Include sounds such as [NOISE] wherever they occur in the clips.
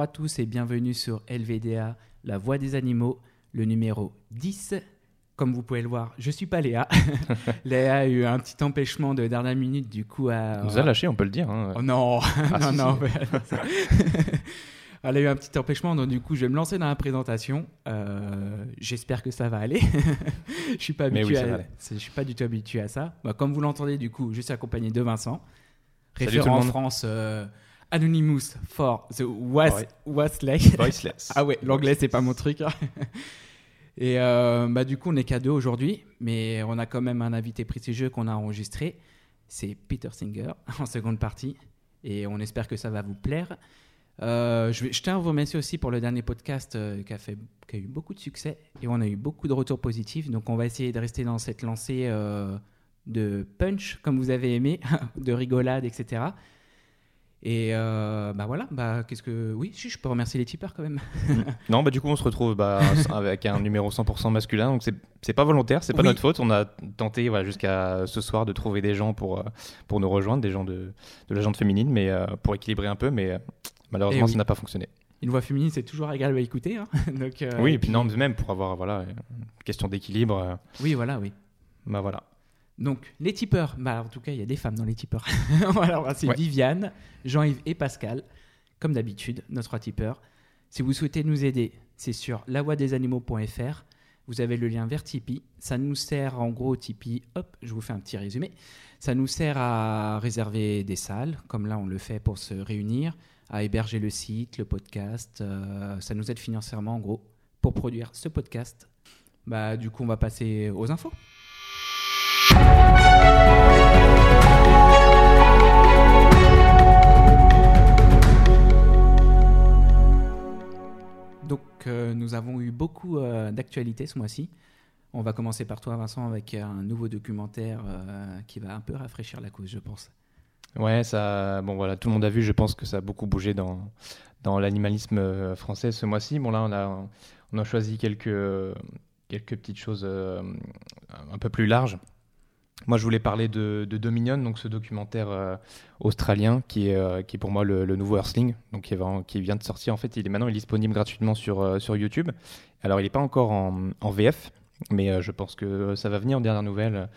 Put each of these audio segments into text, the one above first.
Bonjour à tous et bienvenue sur LVDA, la voix des animaux, le numéro 10. Comme vous pouvez le voir, je suis pas Léa. [LAUGHS] Léa a eu un petit empêchement de dernière minute, du coup. À... nous a lâché, on peut le dire. Hein. Oh non, Ah, [LAUGHS] non, si, non. si. [LAUGHS] Elle a eu un petit empêchement, donc du coup, je vais me lancer dans la présentation. Euh, J'espère que ça va aller. je suis pas habitué oui, à- je suis pas du tout habitué à ça. Bah, comme vous l'entendez, du coup, je suis accompagné de Vincent, référent en. France, euh, Anonymous for the Was. Voiceless. [LAUGHS] Ah ouais, l'anglais c'est pas mon truc. [LAUGHS] Et euh, bah du coup on est qu'à deux aujourd'hui, mais on a quand même un invité prestigieux qu'on a enregistré. C'est Peter Singer [LAUGHS] en seconde partie, et on espère que ça va vous plaire. Euh, je, vais, je tiens à vous remercier aussi pour le dernier podcast euh, qui, a fait, qui a eu beaucoup de succès et on a eu beaucoup de retours positifs. Donc on va essayer de rester dans cette lancée euh, de punch comme vous avez aimé, de rigolade, etc. Et euh, bah voilà, bah qu'est-ce que oui, je peux remercier les tipeurs quand même. [LAUGHS] Non, bah du coup, on se retrouve bah, avec un numéro 100% masculin. Donc, c'est pas volontaire, c'est pas Oui. notre faute. On a tenté voilà, jusqu'à ce soir de trouver des gens pour, euh, pour nous rejoindre, des gens de, de la gente féminine, mais euh, pour équilibrer un peu. Mais euh, malheureusement, Eh oui. ça n'a pas fonctionné. Une voix féminine, c'est toujours agréable à écouter. hein. [LAUGHS] Donc, oui, et puis non, même pour avoir voilà, une question d'équilibre. Oui, voilà, oui. bah voilà. Donc, les tipeurs, bah, en tout cas, il y a des femmes dans les tipeurs. [LAUGHS] bah, c'est Ouais. Viviane, Jean-Yves et Pascal, comme d'habitude, nos trois tipeurs. Si vous souhaitez nous aider, c'est sur lavoidesanimaux.fr. Vous avez le lien vers Tipeee. Ça nous sert, en gros, Tipeee, hop, je vous fais un petit résumé. Ça nous sert à réserver des salles, comme là, on le fait pour se réunir, à héberger le site, le podcast. euh, ça nous aide financièrement, en gros, pour produire ce podcast. Bah, du coup, on va passer aux infos. Donc, euh, nous avons eu beaucoup euh, d'actualités ce mois-ci. On va commencer par toi, Vincent, avec un nouveau documentaire euh, qui va un peu rafraîchir la cause, je pense. Ouais, ça, bon voilà, tout le monde a vu. Je pense que ça a beaucoup bougé dans, dans l'animalisme euh, français ce mois-ci. Bon là, on a, on a choisi quelques, quelques petites choses euh, un peu plus larges. Moi, je voulais parler de, Dominion, donc ce documentaire euh, australien qui est, euh, qui pour moi le, nouveau Earthling, donc qui, vient de sortir. En fait, il est maintenant il est disponible gratuitement sur, euh, sur YouTube. Alors, il n'est pas encore en, VF, mais je pense que ça va venir en dernière nouvelle.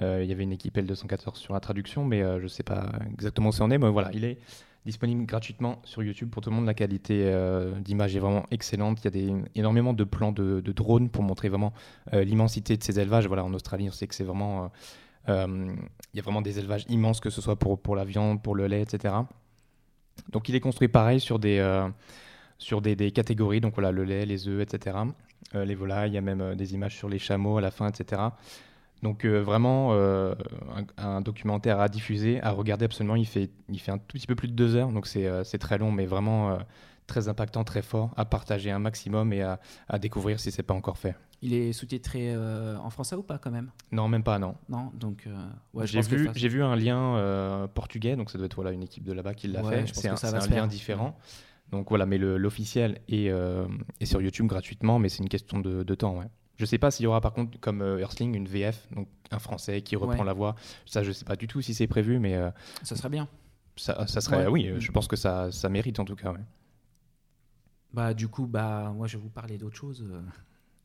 Il y avait une équipe L214 sur la traduction, mais je ne sais pas exactement où c'est en est. Mais voilà, il est disponible gratuitement sur YouTube pour tout le monde. La qualité d'image est vraiment excellente. Il y a des, énormément de plans de, drones pour montrer vraiment l'immensité de ces élevages. Voilà, en Australie, on sait que c'est vraiment. Euh, il y a vraiment des élevages immenses, que ce soit pour, pour la viande, pour le lait, etc. Donc il est construit pareil sur des, euh, sur des, catégories, donc voilà, le lait, les œufs, etc. Euh, les volailles, il y a même des images sur les chameaux à la fin, etc. Donc vraiment un, documentaire à diffuser, à regarder absolument. Il fait, il fait un tout petit peu plus de deux heures, donc c'est très long, mais vraiment très impactant, très fort, à partager un maximum et à, à découvrir si c'est pas encore fait. Il est sous-titré euh, en français ou pas quand même? Non, même pas, non. Non Donc, euh, ouais, j'ai vu, ça- j'ai vu un lien euh, portugais, donc ça doit être voilà, une équipe de là-bas qui l'a Ouais, fait. C'est un, ça va un lien différent. Donc voilà, mais l'officiel est, euh, est sur YouTube gratuitement, mais c'est une question de, de temps. Ouais. Je sais pas s'il y aura par contre, comme Earthling, une VF, donc un français qui reprend la voix. Ça, je sais pas du tout si c'est prévu, mais ça serait bien. ça, ça serait, oui, euh, je pense que ça, ça mérite en tout cas. Bah, du coup, bah, moi, je vais vous parler d'autre chose.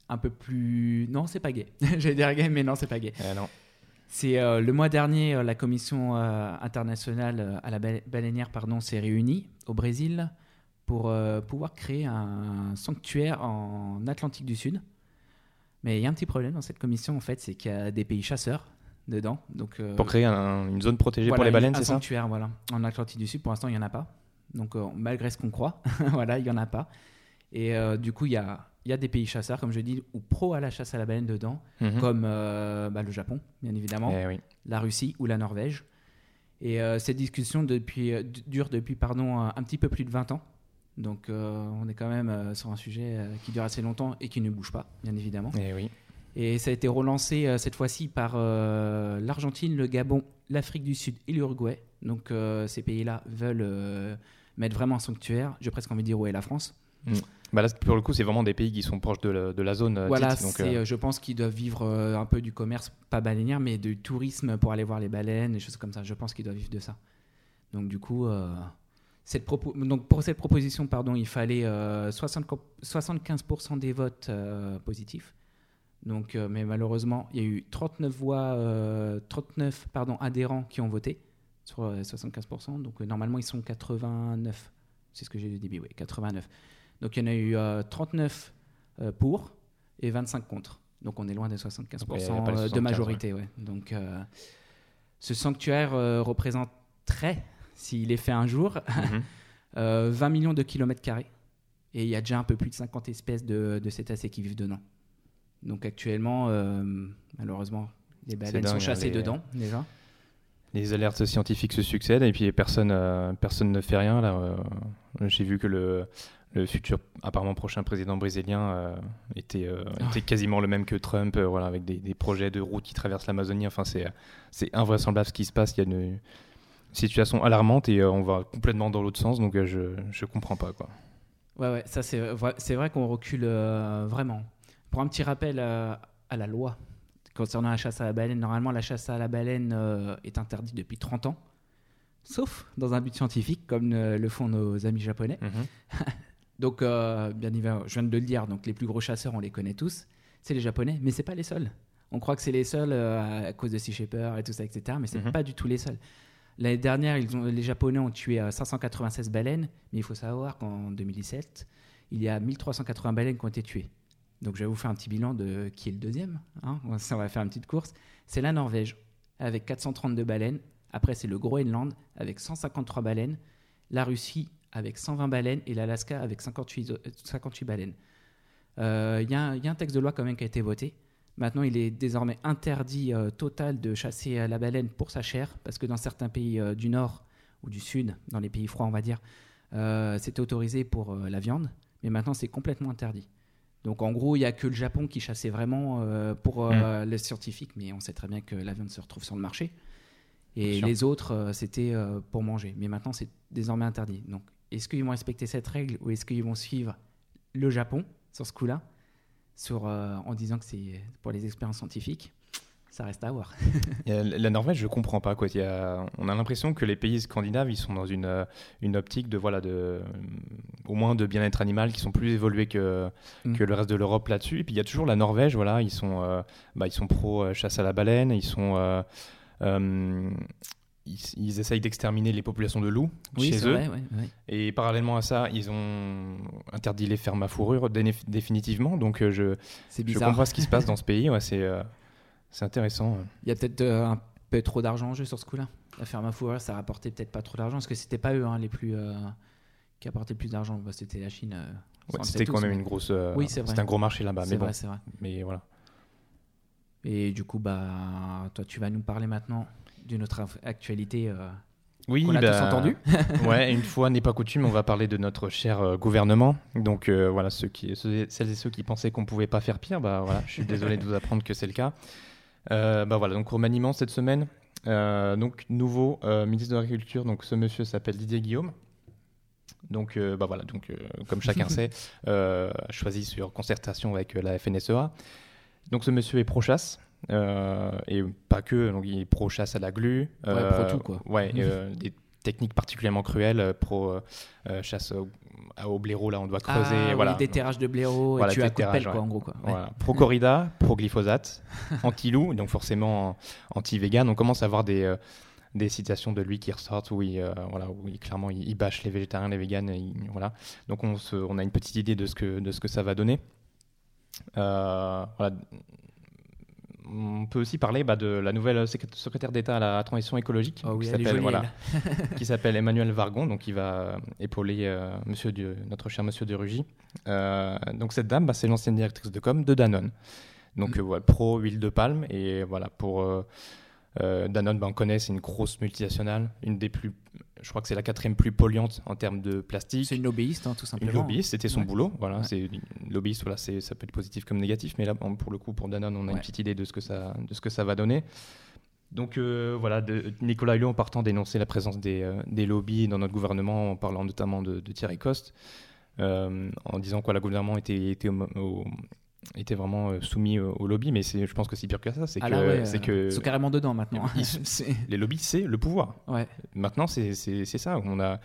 Un peu plus. Non, c'est pas gay. [LAUGHS] J'allais dire gay, mais non, c'est pas gay. Euh, non. C'est euh, le mois dernier, euh, la commission euh, internationale à la ba- baleinière pardon, s'est réunie au Brésil pour pouvoir créer un sanctuaire en Atlantique du Sud. Mais il y a un petit problème dans cette commission, en fait, c'est qu'il y a des pays chasseurs dedans. Donc, Pour créer un- une zone protégée voilà, pour les baleines, un c'est ça sanctuaire, voilà. En Atlantique du Sud, pour l'instant, il n'y en a pas. Donc, malgré ce qu'on croit, [LAUGHS] voilà, il n'y en a pas. Et du coup, il y a, il y a des pays chasseurs, comme je dis, ou pro à la chasse à la baleine dedans, Mhm. comme euh, bah, le Japon, bien évidemment, Eh oui. la Russie ou la Norvège. Et euh, cette discussion depuis, euh, dure depuis pardon, un, un petit peu plus de 20 ans. Donc, on est quand même sur un sujet qui dure assez longtemps et qui ne bouge pas, bien évidemment. Eh oui. Et ça a été relancé cette fois-ci par l'Argentine, le Gabon, l'Afrique du Sud et l'Uruguay. Donc ces pays-là veulent mettre vraiment un sanctuaire. J'ai presque envie de dire où est la France. Bah là, pour le coup, c'est vraiment des pays qui sont proches de la, de la zone. euh, voilà, dite, donc, euh, euh, je pense qu'ils doivent vivre un peu du commerce, pas baleinière, mais du tourisme pour aller voir les baleines, des choses comme ça. Je pense qu'ils doivent vivre de ça. Donc du coup, euh, Cette propo- donc pour cette proposition, pardon, il fallait euh, 60 75% des votes positifs. Donc, mais malheureusement, il y a eu 39 voix, euh, 39 pardon, adhérents qui ont voté sur euh, 75%. Donc normalement, ils sont 89. C'est ce que j'ai dit début, oui, 89. Donc il y en a eu euh, 39 euh, pour et 25 contre. Donc on est loin des 75% Donc, il y a pas les euh, de 75, majorité. Ouais. Donc euh, ce sanctuaire euh, représenterait, s'il est fait un jour, [LAUGHS] Mhm. euh, 20 millions de kilomètres carrés. Et il y a déjà un peu plus de 50 espèces de, de cétacés qui vivent dedans. Donc actuellement, euh, malheureusement, les baleines dingue, sont hein, chassées les- dedans déjà. Les alertes scientifiques se succèdent et puis personne, euh, personne ne fait rien. Là, euh, j'ai vu que le, le futur, apparemment prochain président brésilien euh, était, euh, Ah. était quasiment le même que Trump, euh, voilà, avec des, des projets de routes qui traversent l'Amazonie. Enfin, c'est, invraisemblable ce qui se passe. Il y a une situation alarmante et on va complètement dans l'autre sens. Donc, je je comprends pas quoi. Ouais, ouais, ça c'est vrai, vrai qu'on recule vraiment. Pour un petit rappel à la loi concernant la chasse à la baleine, normalement la chasse à la baleine est interdite depuis 30 ans, sauf dans un but scientifique comme le font nos amis japonais. [LAUGHS] Donc, euh, bien évidemment, je viens de le dire, donc les plus gros chasseurs, on les connaît tous, c'est les japonais, mais c'est pas les seuls. On croit que c'est les seuls euh, à cause de Sea Shepherd et tout ça, etc., mais c'est Mhm. pas du tout les seuls. L'année dernière, ils ont, les Japonais ont tué euh, 596 baleines, mais il faut savoir qu'en 2017, il y a 1380 baleines qui ont été tuées. Donc je vais vous faire un petit bilan de qui est le deuxième. hein. On va faire une petite course. C'est la Norvège, avec 432 baleines. Après, c'est le Groenland, avec 153 baleines. La Russie, avec 120 baleines. Et l'Alaska, avec 58, euh, 58 baleines. Euh, Il y, a un- il y a un texte de loi quand même qui a été voté. Maintenant, il est désormais interdit euh, total de chasser euh, la baleine pour sa chair, parce que dans certains pays euh, du Nord ou du Sud, dans les pays froids, on va dire, euh, c'était autorisé pour euh, la viande, mais maintenant c'est complètement interdit. Donc en gros, il n'y a que le Japon qui chassait vraiment euh, pour euh, les scientifiques, mais on sait très bien que la viande se retrouve sur le marché. Et les autres, euh, c'était euh, pour manger. Mais maintenant, c'est désormais interdit. Donc, est-ce qu'ils vont respecter cette règle ou est-ce qu'ils vont suivre le Japon sur ce coup-là sur, euh, en disant que c'est pour les expériences scientifiques Ça reste à voir. [LAUGHS] La Norvège, je comprends pas. Quoi. Il y a- on a l'impression que les pays scandinaves, ils sont dans une, euh, une optique de, voilà, de, euh, au moins de bien-être animal, qui sont plus évolués que, Mm. que le reste de l'Europe là-dessus. Et puis il y a toujours la Norvège, voilà, ils sont, euh, bah, ils sont pro euh, chasse à la baleine, ils sont, euh, ils, ils essayent d'exterminer les populations de loups chez eux. vrai, ouais, ouais. Et parallèlement à ça, ils ont interdit les fermes à fourrure définitivement. Donc euh, je, je comprends ce qui se passe dans ce [LAUGHS] pays. Ouais, c'est, euh, intéressant. Il y a peut-être euh, un peu trop d'argent en jeu sur ce coup-là. La ferme à fourrure, ça rapportait peut-être pas trop d'argent, parce que c'était pas eux hein, les plus euh, qui apportaient le plus d'argent. Bah, c'était la Chine. c'était quand tous, même mais- une grosse. Oui, c'est vrai. C'était un gros marché là-bas. C'est Mais bon, vrai, c'est vrai. mais voilà. Et du coup, bah, toi, tu vas nous parler maintenant autre inf- actualité euh, Oui, qu'on a bah, tous entendue. [LAUGHS] ouais, une [LAUGHS] fois n'est pas coutume, on va parler de notre cher euh, gouvernement. Donc euh, voilà, ceux qui, ceux- celles et ceux qui pensaient qu'on pouvait pas faire pire, bah voilà, je suis [LAUGHS] désolé de vous apprendre que c'est le cas. Euh, bah voilà, donc remaniement cette semaine. Donc nouveau ministre de l'Agriculture, donc ce monsieur s'appelle Didier Guillaume. Donc bah voilà, donc comme chacun sait, choisi sur concertation avec la FNSEA. Donc ce monsieur est pro-chasse. Euh, et pas que, donc il est pro-chasse à la glu. Ouais, pro tout, quoi. Ouais, [LAUGHS] euh, des techniques particulièrement cruelles, euh, pro euh, euh, chasse au, au blaireau, là on doit creuser. Ah, oui, voilà. déterrage de blaireau Voilà, et tu as quoi, ouais. en gros. Quoi. Ouais. Voilà. Pro corrida, [LAUGHS] pro glyphosate, anti loup, donc forcément anti vegan. On commence à avoir des, euh, des citations de lui qui ressortent où il, euh, voilà, où il- clairement il, il bâche les végétariens, les véganes. il- voilà. Donc on, se, on a une petite idée de ce que, de ce que ça va donner. Euh, voilà. On peut aussi parler bah, de la nouvelle secré- secrétaire d'État à la transition écologique Oh oui, qui s'appelle voilà, qui Emmanuel Vargon, donc il va épauler euh, monsieur notre cher Monsieur de Rugy. Euh, donc cette dame, bah, c'est l'ancienne directrice de com de Danone. Donc Mm. euh, pro huile de palme et voilà pour euh, Danone, bah, on connaît, c'est une grosse multinationale, une des plus, je crois que c'est la quatrième plus polluante en termes de plastique. C'est une lobbyiste, hein, tout Une simplement. lobbyiste, c'était son Ouais. boulot. Voilà, Ouais. c'est une lobbyiste. Voilà, c'est ça peut être positif comme négatif, mais là, pour le coup, pour Danone, on a une petite idée de ce que ça, de ce que ça va donner. Donc euh, voilà, de, Nicolas Hulot en partant dénoncer la présence des, euh, des lobbies dans notre gouvernement, en parlant notamment de, de Thierry Coste, euh, en disant que le gouvernement était, était, au- au- était vraiment euh, soumis au, au lobby, mais je pense que c'est pire que ça. C'est Ah que, ouais, c'est euh, que Ils sont carrément dedans maintenant. Ils- [LAUGHS] les lobbies, c'est le pouvoir. ouais. Maintenant, c'est ça. On a,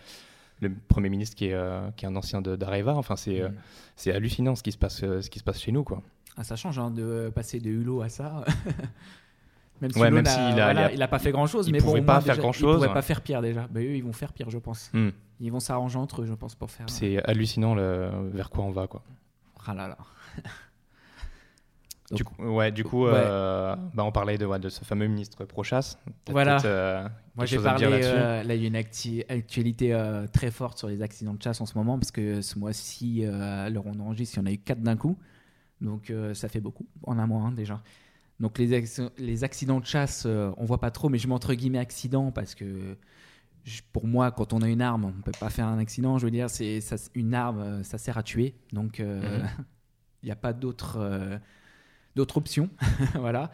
le Premier ministre qui est, euh, qui est un ancien d'Areva. Enfin, c'est Mm. c'est hallucinant ce qui, se passe, ce qui se passe chez nous. Quoi. Ah, ça change hein, de passer de Hulot à ça. [LAUGHS] même si Ouais, n'a- s'il a- voilà, pas fait grand chose, il mais bon, pas moins, faire déjà, grand-chose. Il pourrait pas faire pire déjà. Eux, ils vont faire pire, je pense. Hmm. Ils vont s'arranger entre eux, je pense, pour faire. C'est hallucinant le, vers quoi on va. Quoi. Ah là là. [LAUGHS] Du coup, ouais, du coup Ouais. euh, bah, on parlait de, ouais, de ce fameux ministre pro-chasse. T'as Voilà. euh, Moi, j'ai parlé. euh, là, il y a une acti- actualité très forte sur les accidents de chasse en ce moment, parce que ce mois-ci, à l'heure on enregistre, il y en a eu 4 d'un coup. Donc, ça fait beaucoup, en un mois hein, déjà. Donc, les, les accidents de chasse, on voit pas trop, mais je mets entre guillemets accident parce que pour moi, quand on a une arme, on peut pas faire un accident. Je veux dire, c'est une arme, ça sert à tuer. Donc, euh, Mhm. [LAUGHS] il n'y a pas d'autre euh, d'autre option. [LAUGHS] voilà.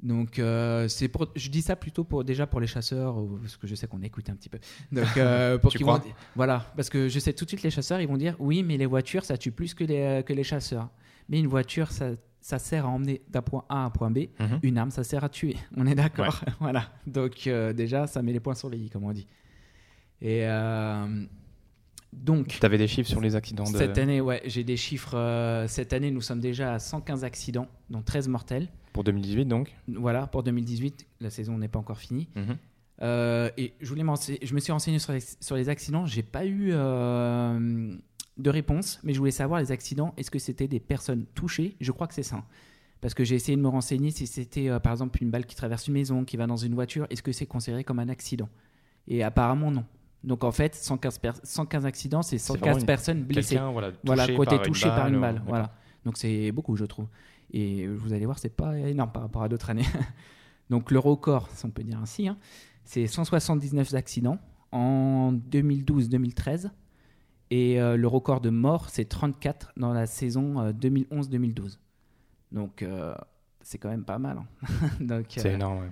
Donc, euh, c'est pour, je dis ça plutôt pour déjà pour les chasseurs, parce que je sais qu'on écoute un petit peu. Donc, euh, [LAUGHS] pour qu'ils vont- voilà, parce que je sais tout de suite les chasseurs, ils vont dire oui, mais les voitures, ça tue plus que les que les chasseurs. Mais une voiture, ça, ça sert à emmener d'un point A à un point B. Mhm. Une arme, ça sert à tuer. On est d'accord? [LAUGHS] voilà. Donc euh, déjà, ça met les points sur les i, comme on dit. Et euh, donc. Tu avais des chiffres sur les accidents de... Cette année, ouais, j'ai des chiffres. euh, cette année, nous sommes déjà à 115 accidents, dont 13 mortels. pour 2018 donc Voilà, pour 2018, la saison n'est pas encore finie. Mhm. Euh, et je, voulais je me suis renseigné sur les, sur les accidents. J'ai pas eu euh, de réponse, mais je voulais savoir les accidents. Est-ce que c'était des personnes touchées? Je crois que c'est ça. Parce que j'ai essayé de me renseigner si c'était par exemple une balle qui traverse une maison, qui va dans une voiture. Est-ce que c'est considéré comme un accident? Et apparemment non. Donc en fait, 115, per- 115 accidents, c'est 115 vraiment une- personnes blessées. Voilà, touché Voilà, ont été par une touchés par une ou- balle. Voilà. Donc c'est beaucoup, je trouve. Et vous allez voir, c'est pas énorme par rapport à d'autres années. [LAUGHS] Donc le record, si on peut dire ainsi, hein, c'est 179 accidents en 2012-2013. Et euh, le record de morts, c'est 34 dans la saison euh, 2011-2012. Donc euh, c'est quand même pas mal. hein. [LAUGHS] Donc, C'est euh, énorme. ouais.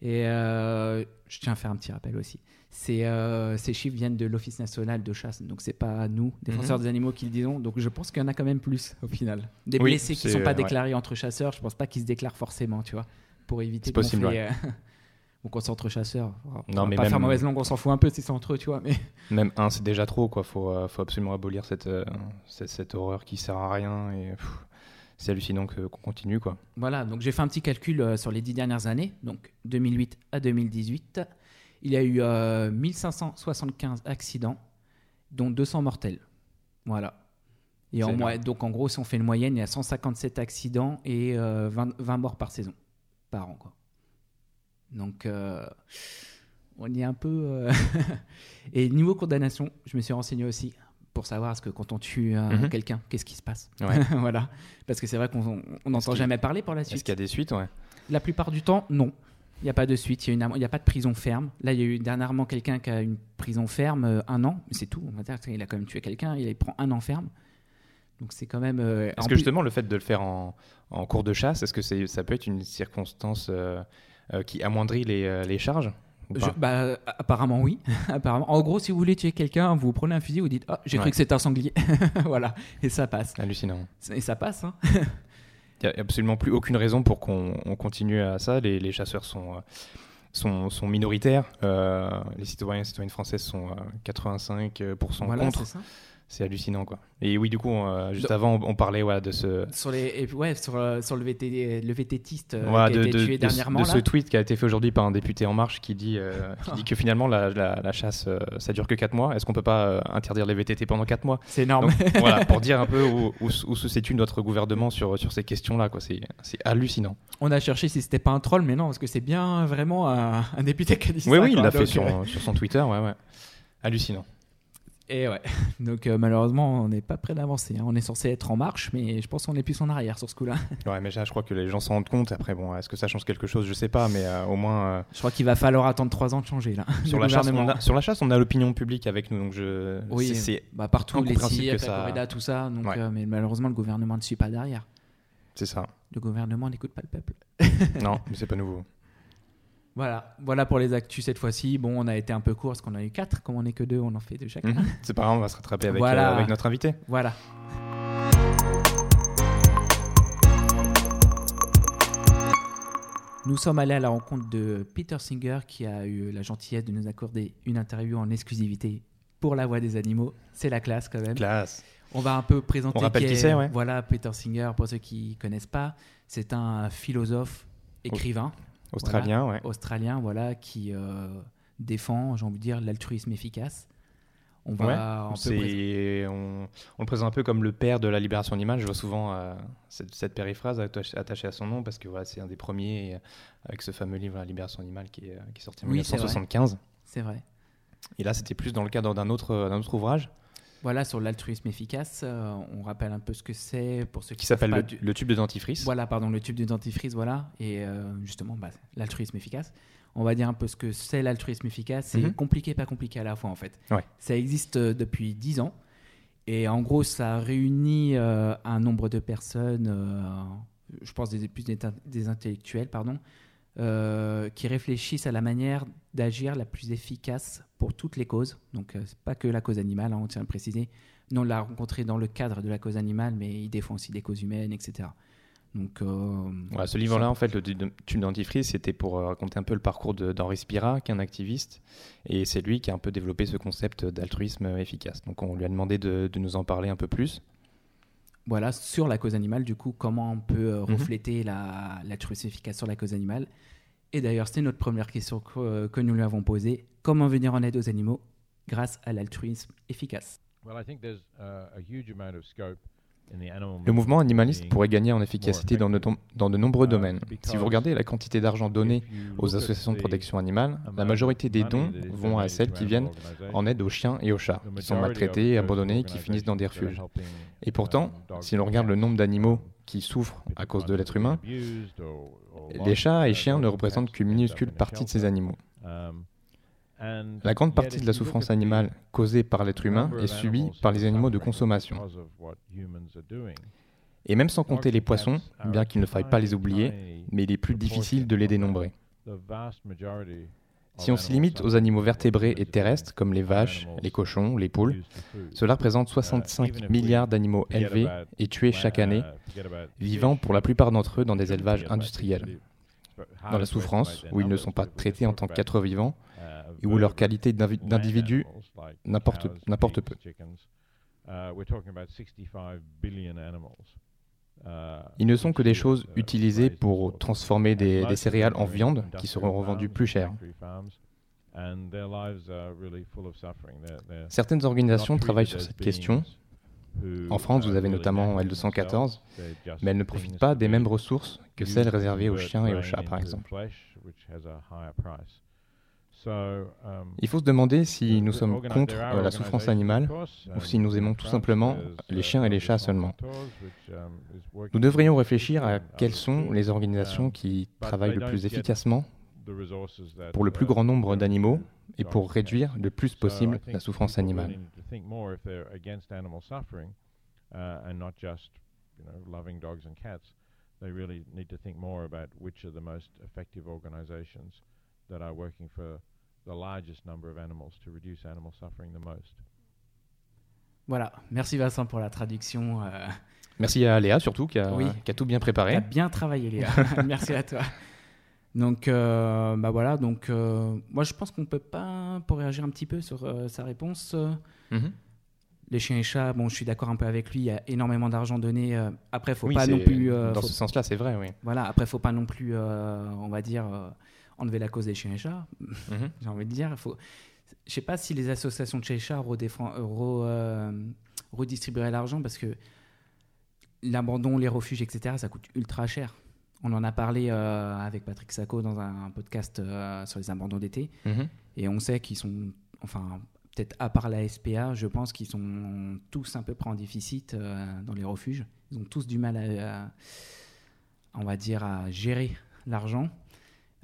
et euh, je tiens à faire un petit rappel aussi. Euh, ces chiffres viennent de l'Office national de chasse, donc c'est pas nous, défenseurs Mhm. des animaux, qui le disons. Donc je pense qu'il y en a quand même plus au final. Des Oui, blessés qui c'est- sont pas ouais. déclarés entre chasseurs, je pense pas qu'ils se déclarent forcément, tu vois, pour éviter qu'on fait, euh, [LAUGHS] ou qu'on soit entre chasseurs. On Non, va mais pas même- faire mauvaise langue, on s'en fout un peu si c'est entre eux, tu vois. Mais [LAUGHS] Même un, c'est déjà trop. Quoi. Faut, euh, faut absolument abolir cette, euh, cette, cette horreur qui sert à rien. Et c'est hallucinant qu'on continue. Quoi. Voilà, donc j'ai fait un petit calcul euh, sur les dix dernières années, donc 2008 à 2018. Il y a eu euh, 1575 accidents, dont 200 mortels. Voilà. Et en donc en gros, si on fait une moyenne, il y a 157 accidents et euh, 20, 20 morts par saison, par an. Quoi. Donc euh, on y est un peu. euh, [LAUGHS] et niveau condamnation, je me suis renseigné aussi pour savoir ce que quand on tue euh, Mhm. quelqu'un, qu'est-ce qui se passe? Ouais. [LAUGHS] voilà. Parce que c'est vrai qu'on on n'entend jamais parler pour la Est-ce suite. qu'il y a des suites? Ouais. La plupart du temps, non. Il n'y a pas de suite, il a il n'y a pas de prison ferme. Là, il y a eu dernièrement quelqu'un qui a une prison ferme, euh, un an, mais c'est tout. On va dire qu'il a quand même tué quelqu'un, il prend un an ferme. Donc c'est quand même. euh, Est-ce que plus- justement le fait de le faire en, en cours de chasse, est-ce que ça peut être une circonstance euh, qui amoindrit les, les charges Je- bah, apparemment oui. [LAUGHS] apparemment. En gros, si vous voulez tuer quelqu'un, vous prenez un fusil, vous dites ah j'ai cru que c'était un sanglier, [LAUGHS] voilà, et ça passe. Hallucinant. Et ça passe. Hein. [LAUGHS] Il n'y a absolument plus aucune raison pour qu'on on continue à ça. Les, les chasseurs sont, euh, sont, sont minoritaires. Euh, les citoyens et citoyennes françaises sont euh, 85% Voilà, contre. ça. C'est hallucinant, quoi. Et oui, du coup, euh, juste avant, on, on parlait voilà, de ce, Sur les, ouais, euh, sur le, VT, le VTTiste euh, qui a de, été de- tué de- dernièrement de ce là. tweet qui a été fait aujourd'hui par un député En Marche qui dit, euh, [LAUGHS] qui dit que finalement la, la- la chasse, euh, ça dure que 4 mois. Est-ce qu'on peut pas interdire les VTT pendant 4 mois? C'est énorme. Donc, [LAUGHS] Voilà, pour dire un peu où, où, où se situe notre gouvernement sur, sur ces questions-là. quoi. C'est c'est hallucinant. On a cherché si c'était pas un troll, mais non, parce que c'est bien vraiment un, un député qui a dit Oui, ça. oui, il quoi. l'a fait sur, sur son Twitter. Ouais, ouais. Hallucinant. Et ouais. [LAUGHS] Donc euh, malheureusement, on n'est pas près d'avancer. hein. On est censé être en marche, mais je pense qu'on est plus en arrière sur ce coup-là. [LAUGHS] Ouais, mais là, je crois que les gens s'en rendent compte. Après, bon, est-ce que ça change quelque chose? Je sais pas, mais euh, au moins. euh, Je crois qu'il va falloir attendre trois ans de changer là. sur, [LAUGHS] la chasse, on a, sur la chasse, on a l'opinion publique avec nous. Donc je, Oui, c'est- bah, partout, les cirques, la ça- corrida, tout ça. Donc, Ouais. mais malheureusement, le gouvernement ne suit pas derrière. c'est ça. Le gouvernement n'écoute pas le peuple. non, mais c'est pas nouveau. Voilà, voilà pour les actus cette fois-ci. Bon, on a été un peu court parce qu'on a eu quatre. Comme on n'est que deux, on en fait deux chacun. Mhm. C'est pas grave, on va se rattraper avec, Voilà. euh, avec notre invité. Voilà. Nous sommes allés à la rencontre de Peter Singer qui a eu la gentillesse de nous accorder une interview en exclusivité pour la voix des animaux. C'est la classe quand même. Classe. On va un peu présenter. On rappelle qui est- c'est, ouais. Voilà, Peter Singer, pour ceux qui connaissent pas. C'est un philosophe, écrivain Australien, ouais. australien, voilà, qui euh, défend, j'ai envie de dire, l'altruisme efficace. On va Ouais, peu on, on le présente un peu comme le père de la libération animale. Je vois souvent euh, cette, cette périphrase attachée à son nom parce que voilà, c'est un des premiers euh, avec ce fameux livre La libération animale qui est, qui est sorti en Oui, c'est vrai. 1975. C'est vrai. Et là, c'était plus dans le cadre d'un autre, d'un autre ouvrage Voilà, sur l'altruisme efficace, euh, on rappelle un peu ce que c'est pour ceux qui qui s'appelle le, pas du- le tube de dentifrice. Voilà, pardon, le tube de dentifrice, voilà, et euh, justement, bah, l'altruisme efficace. On va dire un peu ce que c'est l'altruisme efficace. C'est Mhm. compliqué, pas compliqué à la fois, en fait. Ouais. Ça existe euh, depuis 10 ans. Et en gros, ça réunit euh, un nombre de personnes, je pense des, plus des, des intellectuels, pardon, euh, qui réfléchissent à la manière d'agir la plus efficace pour toutes les causes. Donc, euh, c'est pas que la cause animale, hein, on tient à le préciser. Nous, on l'a rencontré dans le cadre de la cause animale, mais il défend aussi des causes humaines, etc. Donc, euh, ce livre-là, en fait, le tube de- tube de dentifrice, c'était pour euh, raconter un peu le parcours d'Henri Spira, qui est un activiste. Et c'est lui qui a un peu développé ce concept d'altruisme efficace. Donc on lui a demandé de, de nous en parler un peu plus. Voilà, sur la cause animale, du coup, comment on peut euh, Mhm. refléter la, l'altruisme efficace sur la cause animale. Et d'ailleurs, c'était notre première question que, euh, que nous lui avons posée. Comment venir en aide aux animaux grâce à l'altruisme efficace? Well, I think there's uh, a huge amount of scope in the animal Le mouvement animaliste pourrait gagner en efficacité dans de, dans de nombreux Uh, domaines. Si vous regardez la quantité d'argent donné If you aux associations de protection animale, la majorité des dons vont à celles qui viennent en aide aux chiens et aux chats, qui sont maltraités, abandonnés et qui finissent dans des refuges. Et pourtant, um, si l'on regarde le nombre d'animaux um, qui souffrent à cause de l'être humain, les chats et chiens ne représentent qu'une minuscule partie de ces animaux. La grande partie de la souffrance animale causée par l'être humain est subie par les animaux de consommation. Et même sans compter les poissons, bien qu'il ne faille pas les oublier, mais il est plus difficile de les dénombrer. Si on se limite aux animaux vertébrés et terrestres comme les vaches, les cochons, les poules, cela représente even 65 if we milliards d'animaux élevés et tués chaque année, uh, about vivant pour la plupart d'entre eux dans des élevages industriels, dans la souffrance, où ils ne sont pas traités en tant qu'êtres vivants, uh, et où leur qualité d'individu n'importe peu. Uh, we're talking about 65 billion animals. Uh, Ils ne sont que des choses uh, utilisées pour transformer des, céréales en viande qui seront revendues plus cher. they're Certaines organisations travaillent sur cette question, En France, vous avez notamment acting L214, themselves. They're just mais elles ne profitent pas des mêmes ressources que celles réservées aux chiens et aux chats, par exemple. Il faut se demander si nous sommes contre euh, la souffrance animale ou um, si nous aimons tout simplement there's, les uh, chiens et les chats L214, seulement. um, Nous devrions réfléchir à quelles sont les organisations um, qui travaillent le plus efficacement pour le plus uh, grand nombre d'animaux et pour réduire le plus possible la souffrance animale. uh. They really need to think more about which are the most effective organisations that are working for the largest number of animals to reduce animal suffering the most. Voilà, merci Vincent pour la traduction. euh, Merci à Léa surtout qui a, Oui. qui a tout bien préparé. bien travaillé, Léa. [LAUGHS] Merci à toi. Donc, euh, bah voilà. Donc, euh, moi, je pense qu'on peut pas, pour réagir un petit peu sur euh, sa réponse, Mhm. les chiens et chats. Bon, je suis d'accord un peu avec lui. Il y a énormément d'argent donné. après, faut Oui, pas non plus. euh, dans faut- ce sens-là, c'est vrai, oui. Voilà. Après, faut pas non plus, euh, on va dire, euh, enlever la cause des chiens et chats. Mhm. [LAUGHS] J'ai envie de dire, faut. Je sais pas si les associations de chiens et chats redéfend- euh, re- euh, redistribueraient l'argent parce que l'abandon, les refuges, etc., ça coûte ultra cher. On en a parlé euh, avec Patrick Sacco dans un, podcast euh, sur les abandons d'été. Mhm. Et on sait qu'ils sont, enfin, peut-être à part la SPA, je pense qu'ils sont tous à peu près en déficit euh, dans les refuges. Ils ont tous du mal à, à- on va dire, à gérer l'argent.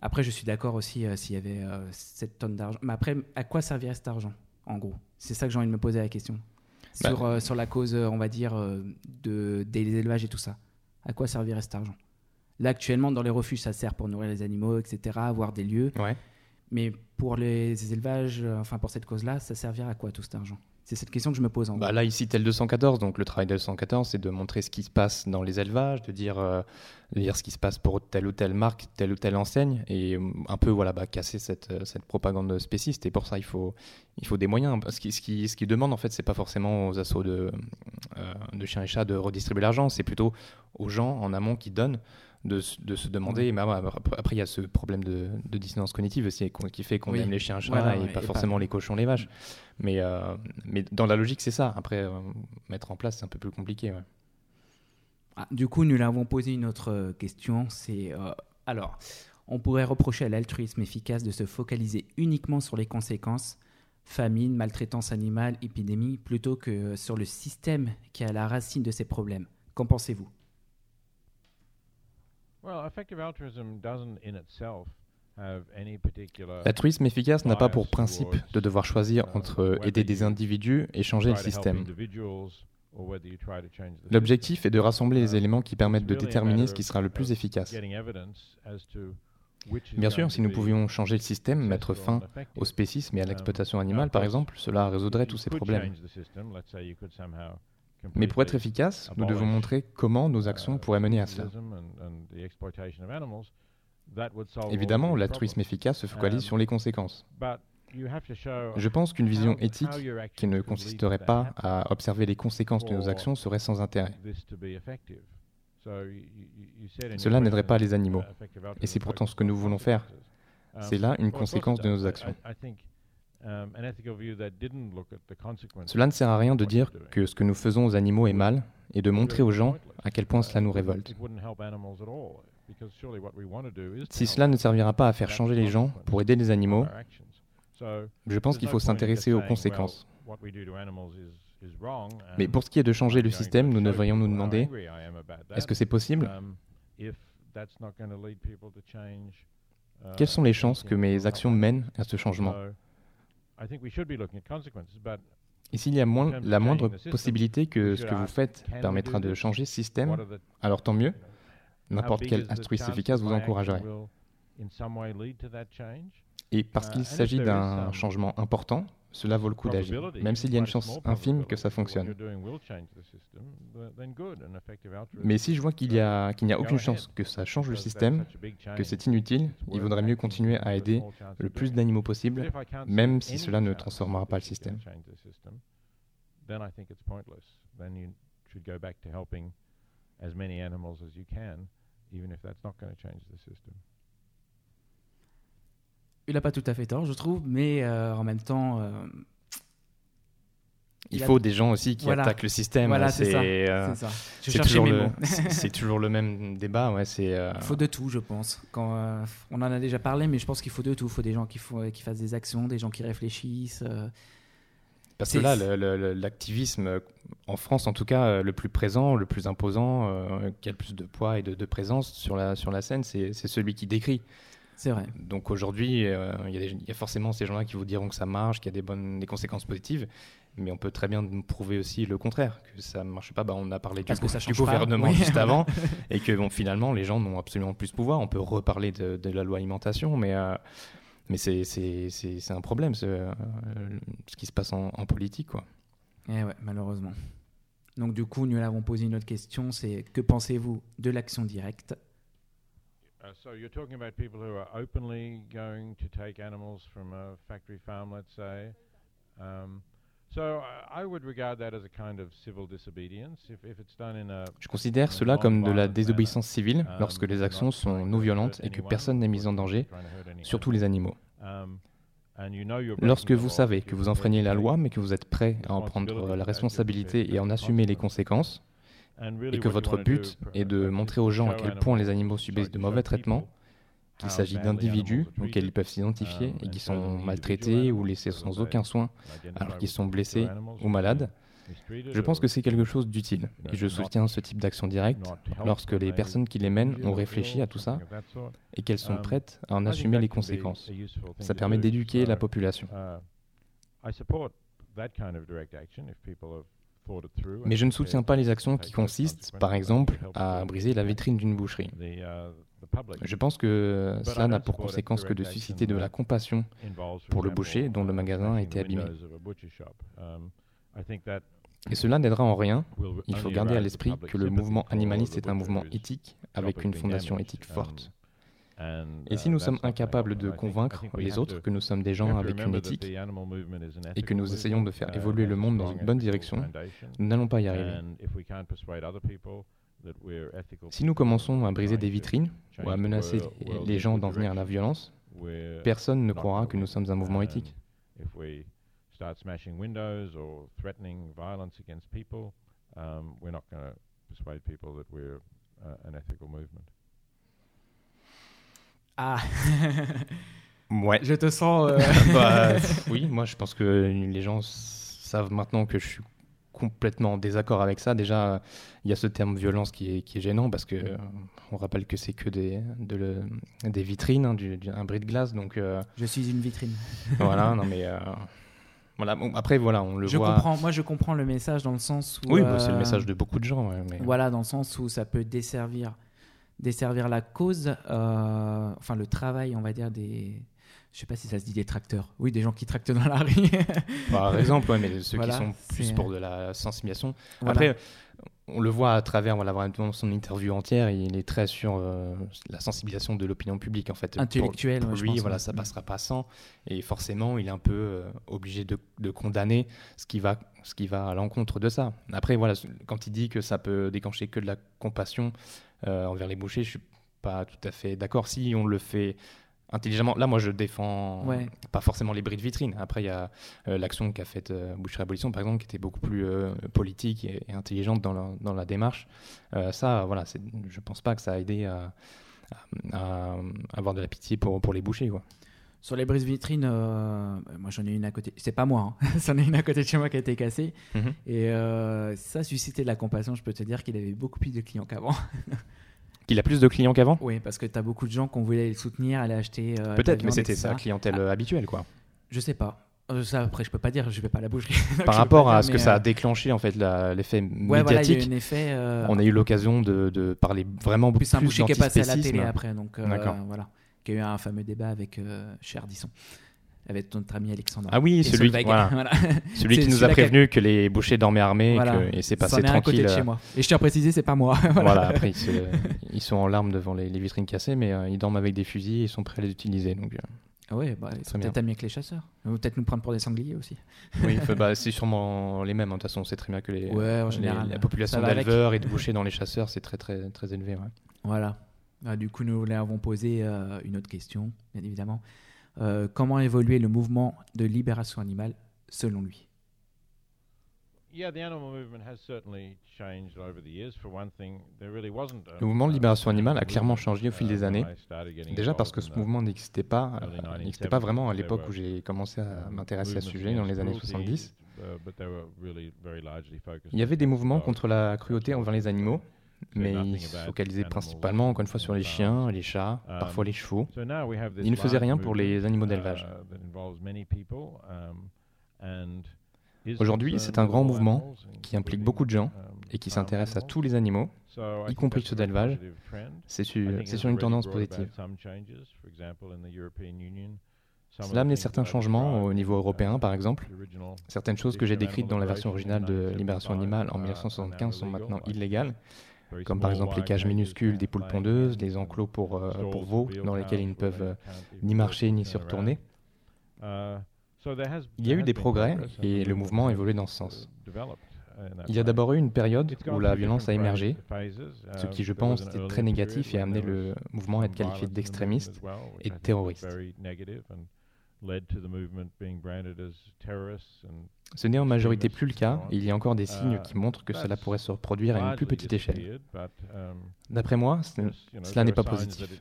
Après, je suis d'accord aussi euh, s'il y avait euh, cette tonne d'argent. Mais après, à quoi servirait cet argent, en gros? C'est ça que j'ai envie de me poser la question. Bah- Sur, euh, sur la cause, euh, on va dire, euh, de, des élevages et tout ça. À quoi servirait cet argent? Là, actuellement, dans les refuges, ça sert pour nourrir les animaux, etc., avoir des lieux. Ouais. Mais pour les élevages, euh, enfin pour cette cause-là, ça servirait à quoi tout cet argent? C'est cette question que je me pose en bah Là, ici, tel 214. Donc, le travail de 214, c'est de montrer ce qui se passe dans les élevages, de dire, euh, de dire ce qui se passe pour telle ou telle marque, telle ou telle enseigne, et euh, un peu voilà, bah, casser cette, euh, cette propagande spéciste. Et pour ça, il faut, il faut des moyens. Ce qui, ce qui, ce qui demande, en fait, c'est pas forcément aux assauts de, de chiens et chats de redistribuer l'argent, c'est plutôt aux gens en amont qui donnent de, de, se demander. Mais après, il y a ce problème de, de dissonance cognitive aussi qui fait qu'on aime les chiens chats et pas forcément les cochons, les vaches. Mais, euh, mais dans la logique, c'est ça. Après, euh, mettre en place, c'est un peu plus compliqué. Ah, du coup, nous l'avons posé une autre euh, question. C'est alors, on pourrait reprocher à l'altruisme efficace de se focaliser uniquement sur les conséquences famine, maltraitance animale, épidémie, plutôt que sur le système qui est à la racine de ces problèmes. Qu'en pensez-vous? L'altruisme efficace n'a pas pour principe de devoir choisir uh, entre aider des individus et changer le système. L'objectif est de rassembler les uh, éléments qui permettent de déterminer ce qui sera le plus efficace. Bien sûr, si nous pouvions changer le système, mettre fin au spécisme et à um, l'exploitation animale, par exemple, cela résoudrait tous ces problèmes. Mais pour être efficace, nous devons montrer comment nos actions uh, pourraient mener à cela. Évidemment, l'altruisme efficace se focalise um, sur les conséquences. Je pense qu'une vision éthique qui ne consisterait pas à observer les conséquences de nos actions serait sans intérêt. Cela n'aiderait pas les animaux. Et c'est pourtant ce que nous voulons faire. Um, c'est là une conséquence de nos actions. Um, cela ne sert à rien de dire que ce que nous faisons aux animaux est mal et de montrer aux gens à quel point cela nous révolte. Si cela ne servira pas à faire changer les gens pour aider les animaux, je pense qu'il faut s'intéresser aux conséquences. Mais pour ce qui est de changer le système, nous devrions nous demander, est-ce que c'est possible um, Quelles sont les chances que mes actions mènent à ce changement et s'il y a moins, la moindre possibilité que ce que vous faites permettra de changer ce système, alors tant mieux. N'importe quel altruiste efficace vous encouragerait. Et parce qu'il uh, s'agit d'un changement important, cela vaut le coup d'agir, même s'il y a une chance infime que ça fonctionne. Mais si je vois qu'il n'y a, aucune chance que ça change le système, que c'est inutile, il vaudrait mieux continuer à aider le plus d'animaux possible, même si cela ne transformera pas le système. Il n'a pas tout à fait tort, je trouve, mais euh, en même temps. Euh, il, faut des gens aussi qui attaquent le système. Voilà, c'est ça. Euh, toujours, le... [LAUGHS] toujours le même débat. Ouais, il faut de tout, je pense. Quand, on en a déjà parlé, mais je pense qu'il faut de tout. Il faut des gens qui, font, qui fassent des actions, des gens qui réfléchissent. Parce que là, l'activisme, en France en tout cas, le plus présent, le plus imposant, qui a le plus de poids et de, de présence sur la, sur la scène, c'est celui qui décrit. C'est vrai. Donc aujourd'hui, euh, il y, a forcément ces gens-là qui vous diront que ça marche, qu'il y a des bonnes des conséquences positives, mais on peut très bien nous prouver aussi le contraire, que ça ne marche pas. Bah, on a parlé du, du gouvernement juste avant, [LAUGHS] et que bon, finalement, les gens n'ont absolument plus de pouvoir. On peut reparler de, la loi alimentation, mais, euh, mais c'est un problème, ce, euh, ce, qui se passe en, politique. Quoi. Eh ouais, malheureusement. Donc du coup, nous avons posé une autre question, c'est que pensez-vous de l'action directe Uh, so you're talking about people who are openly going to take animals from a factory farm, let's say. Um, so I would regard that as a kind of civil disobedience if, if it's done in a Je considère cela comme de la désobéissance civile um, lorsque les actions sont non violentes et que personne n'est mis en danger, surtout les animaux. Um, Lorsque vous savez que vous enfreignez la loi, mais que vous êtes prêt à en prendre la responsabilité et en assumer les conséquences, et que votre but est de montrer aux gens à quel point les animaux subissent de mauvais traitements, qu'il s'agit d'individus auxquels ils peuvent s'identifier et qui sont maltraités ou laissés sans aucun soin alors qu'ils sont blessés ou malades, je pense que c'est quelque chose d'utile et je soutiens ce type d'action directe lorsque les personnes qui les mènent ont réfléchi à tout ça et qu'elles sont prêtes à en assumer les conséquences. Ça permet d'éduquer la population. Mais je ne soutiens pas les actions qui consistent, par exemple, à briser la vitrine d'une boucherie. Je pense que cela n'a pour conséquence que de susciter de la compassion pour le boucher dont le magasin a été abîmé. That Et cela n'aidera en rien. Il faut garder à l'esprit que le mouvement animaliste est un mouvement éthique avec une fondation éthique forte. Et si uh, nous sommes incapables de convaincre les autres que nous sommes des gens avec une éthique et que nous essayons de faire uh, évoluer le monde dans une bonne direction, nous n'allons pas y arriver. Si nous commençons à briser des vitrines ou à menacer les- gens d'en venir à la violence, personne ne croira que nous sommes un mouvement éthique. If we start smashing windows or threatening violence against people, um, we're not going to persuade people that we're uh, an ethical movement. Ah, Ouais. je te sens. euh, [LAUGHS] Bah, [LAUGHS] oui, moi je pense que les gens savent maintenant que je suis complètement en désaccord avec ça. Déjà, il y a ce terme violence qui est, qui est gênant parce que euh, on rappelle que c'est que des, de le- des vitrines, hein, du, du- un bris de glace. Donc euh, je suis une vitrine. [LAUGHS] voilà, non mais euh, voilà. Bon, après voilà, on le je voit. comprends. Moi, je comprends le message dans le sens où. Oui, bah, c'est le message de beaucoup de gens. ouais, mais- Voilà, dans le sens où ça peut desservir, desservir la cause, euh, enfin le travail, on va dire, des. Je sais pas si ça se dit des tracteurs. Oui, des gens qui tractent dans la rue. [LAUGHS] Par exemple, ouais, mais ceux Voilà, qui sont plus pour de la sensibilisation. Voilà. Après, on le voit à travers voilà, vraiment son interview entière, il est très sur euh, la sensibilisation de l'opinion publique en fait. Pour- Intellectuelle, Pour, ouais, je lui, pense, voilà, ouais. ça passera pas sans. Et forcément, il est un peu euh, obligé de, de condamner ce qui va, ce qui va à l'encontre de ça. Après, voilà, quand il dit que ça peut déclencher que de la compassion euh, envers les bouchers, je suis pas tout à fait d'accord. Si on le fait intelligemment, là, moi, je défends Ouais. pas forcément les bris de vitrine. Après, il y a euh, l'action qu'a faite euh, Boucherie Abolition, par exemple, qui était beaucoup plus euh, politique et, et intelligente dans la, dans la démarche. Euh, ça, voilà, je pense pas que ça a aidé à, à- à avoir de la pitié pour, pour les bouchers. Quoi. Sur les brises vitrines, euh, moi j'en ai une à côté. C'est pas moi, hein. [LAUGHS] c'en est une à côté de chez moi qui a été cassée. Mhm. Et euh, ça suscitait de la compassion. Je peux te dire qu'il avait beaucoup plus de clients qu'avant. [LAUGHS] Qu'il a plus de clients qu'avant? Oui, parce que tu as beaucoup de gens qu'on voulait soutenir, aller acheter. euh, Peut-être, mais c'était sa clientèle euh, habituelle. quoi. Je sais pas. Euh, ça, après, je peux pas dire, je vais pas à la [LAUGHS] je Par rapport à dire, ce que ça a déclenché, en fait, l'effet Ouais, voilà, il y a médiatique. effet. On a eu l'occasion de, de parler vraiment beaucoup plus un plus qui est passé à la télé après, donc euh, D'accord. voilà. Qui a eu un fameux débat avec euh, Cher Disson, avec notre ami Alexandre. Ah oui, celui, voilà. [LAUGHS] Voilà. celui qui nous a qui prévenu que les bouchers dormaient armés et Voilà. que- et c'est passé à côté tranquille. de chez euh, moi. Et je tiens à préciser, c'est pas moi. [LAUGHS] Voilà, après, ils, sont en larmes devant les, les vitrines cassées, mais euh, ils dorment avec des fusils et ils sont prêts à les utiliser. Donc, euh, Ah ouais, bah, ils sont peut-être amis avec les chasseurs. Peut-être nous prendre pour des sangliers aussi. oui, [LAUGHS] bah, c'est sûrement les mêmes. hein. De toute façon, on sait très bien que les, Ouais, en les- général, la population d'éleveurs et de bouchers dans les chasseurs, c'est très, très, très élevé. ouais. Voilà. Ah, du coup, nous lui avons posé euh, une autre question, bien évidemment. Euh, comment évoluer le mouvement de libération animale selon lui? Yeah, the animal movement has certainly changed over the years. For one thing, there really wasn't. a- Le mouvement de libération an animale a clairement movement, changé au fil des années. Déjà parce que ce mouvement n'existait pas, euh, 1970s, n'existait pas vraiment à l'époque où j'ai commencé à m'intéresser à ce sujet, dans les années against 70. cruelty, uh, Il y avait des mouvements contre la cruauté envers les animaux, mais ils se animals principalement, encore une fois, sur les and chiens, les chats, Um, parfois les chevaux. So now we have this Ils ne faisaient large rien pour les animaux uh, d'élevage. um, Aujourd'hui, c'est un grand mouvement qui implique beaucoup de gens um, et qui s'intéresse à tous les animaux, y compris ceux d'élevage. C'est sur, une tendance positive. Cela a amené certains changements au niveau européen, uh, par exemple. Certaines choses que j'ai décrites dans la version originale de Libération 1975, animale en uh, 1975 sont are now maintenant illégales, comme par exemple les cages minuscules des poules pondeuses, and enclos pour, euh, pour veaux dans lesquels ils ne peuvent euh, ni marcher ni se retourner. Uh, Il y a eu des progrès et le mouvement a évolué dans uh, ce sens. Il y a d'abord eu une période où la violence a émergé, ce Uh, qui je there was pense était très négatif et a amené le mouvement à être qualifié d'extrémiste et was terroriste. Ce n'est en majorité plus le cas, et il y a encore des signes Uh, qui montrent que cela pourrait se reproduire à une plus petite échelle. um, D'après moi, cela n'est pas positif.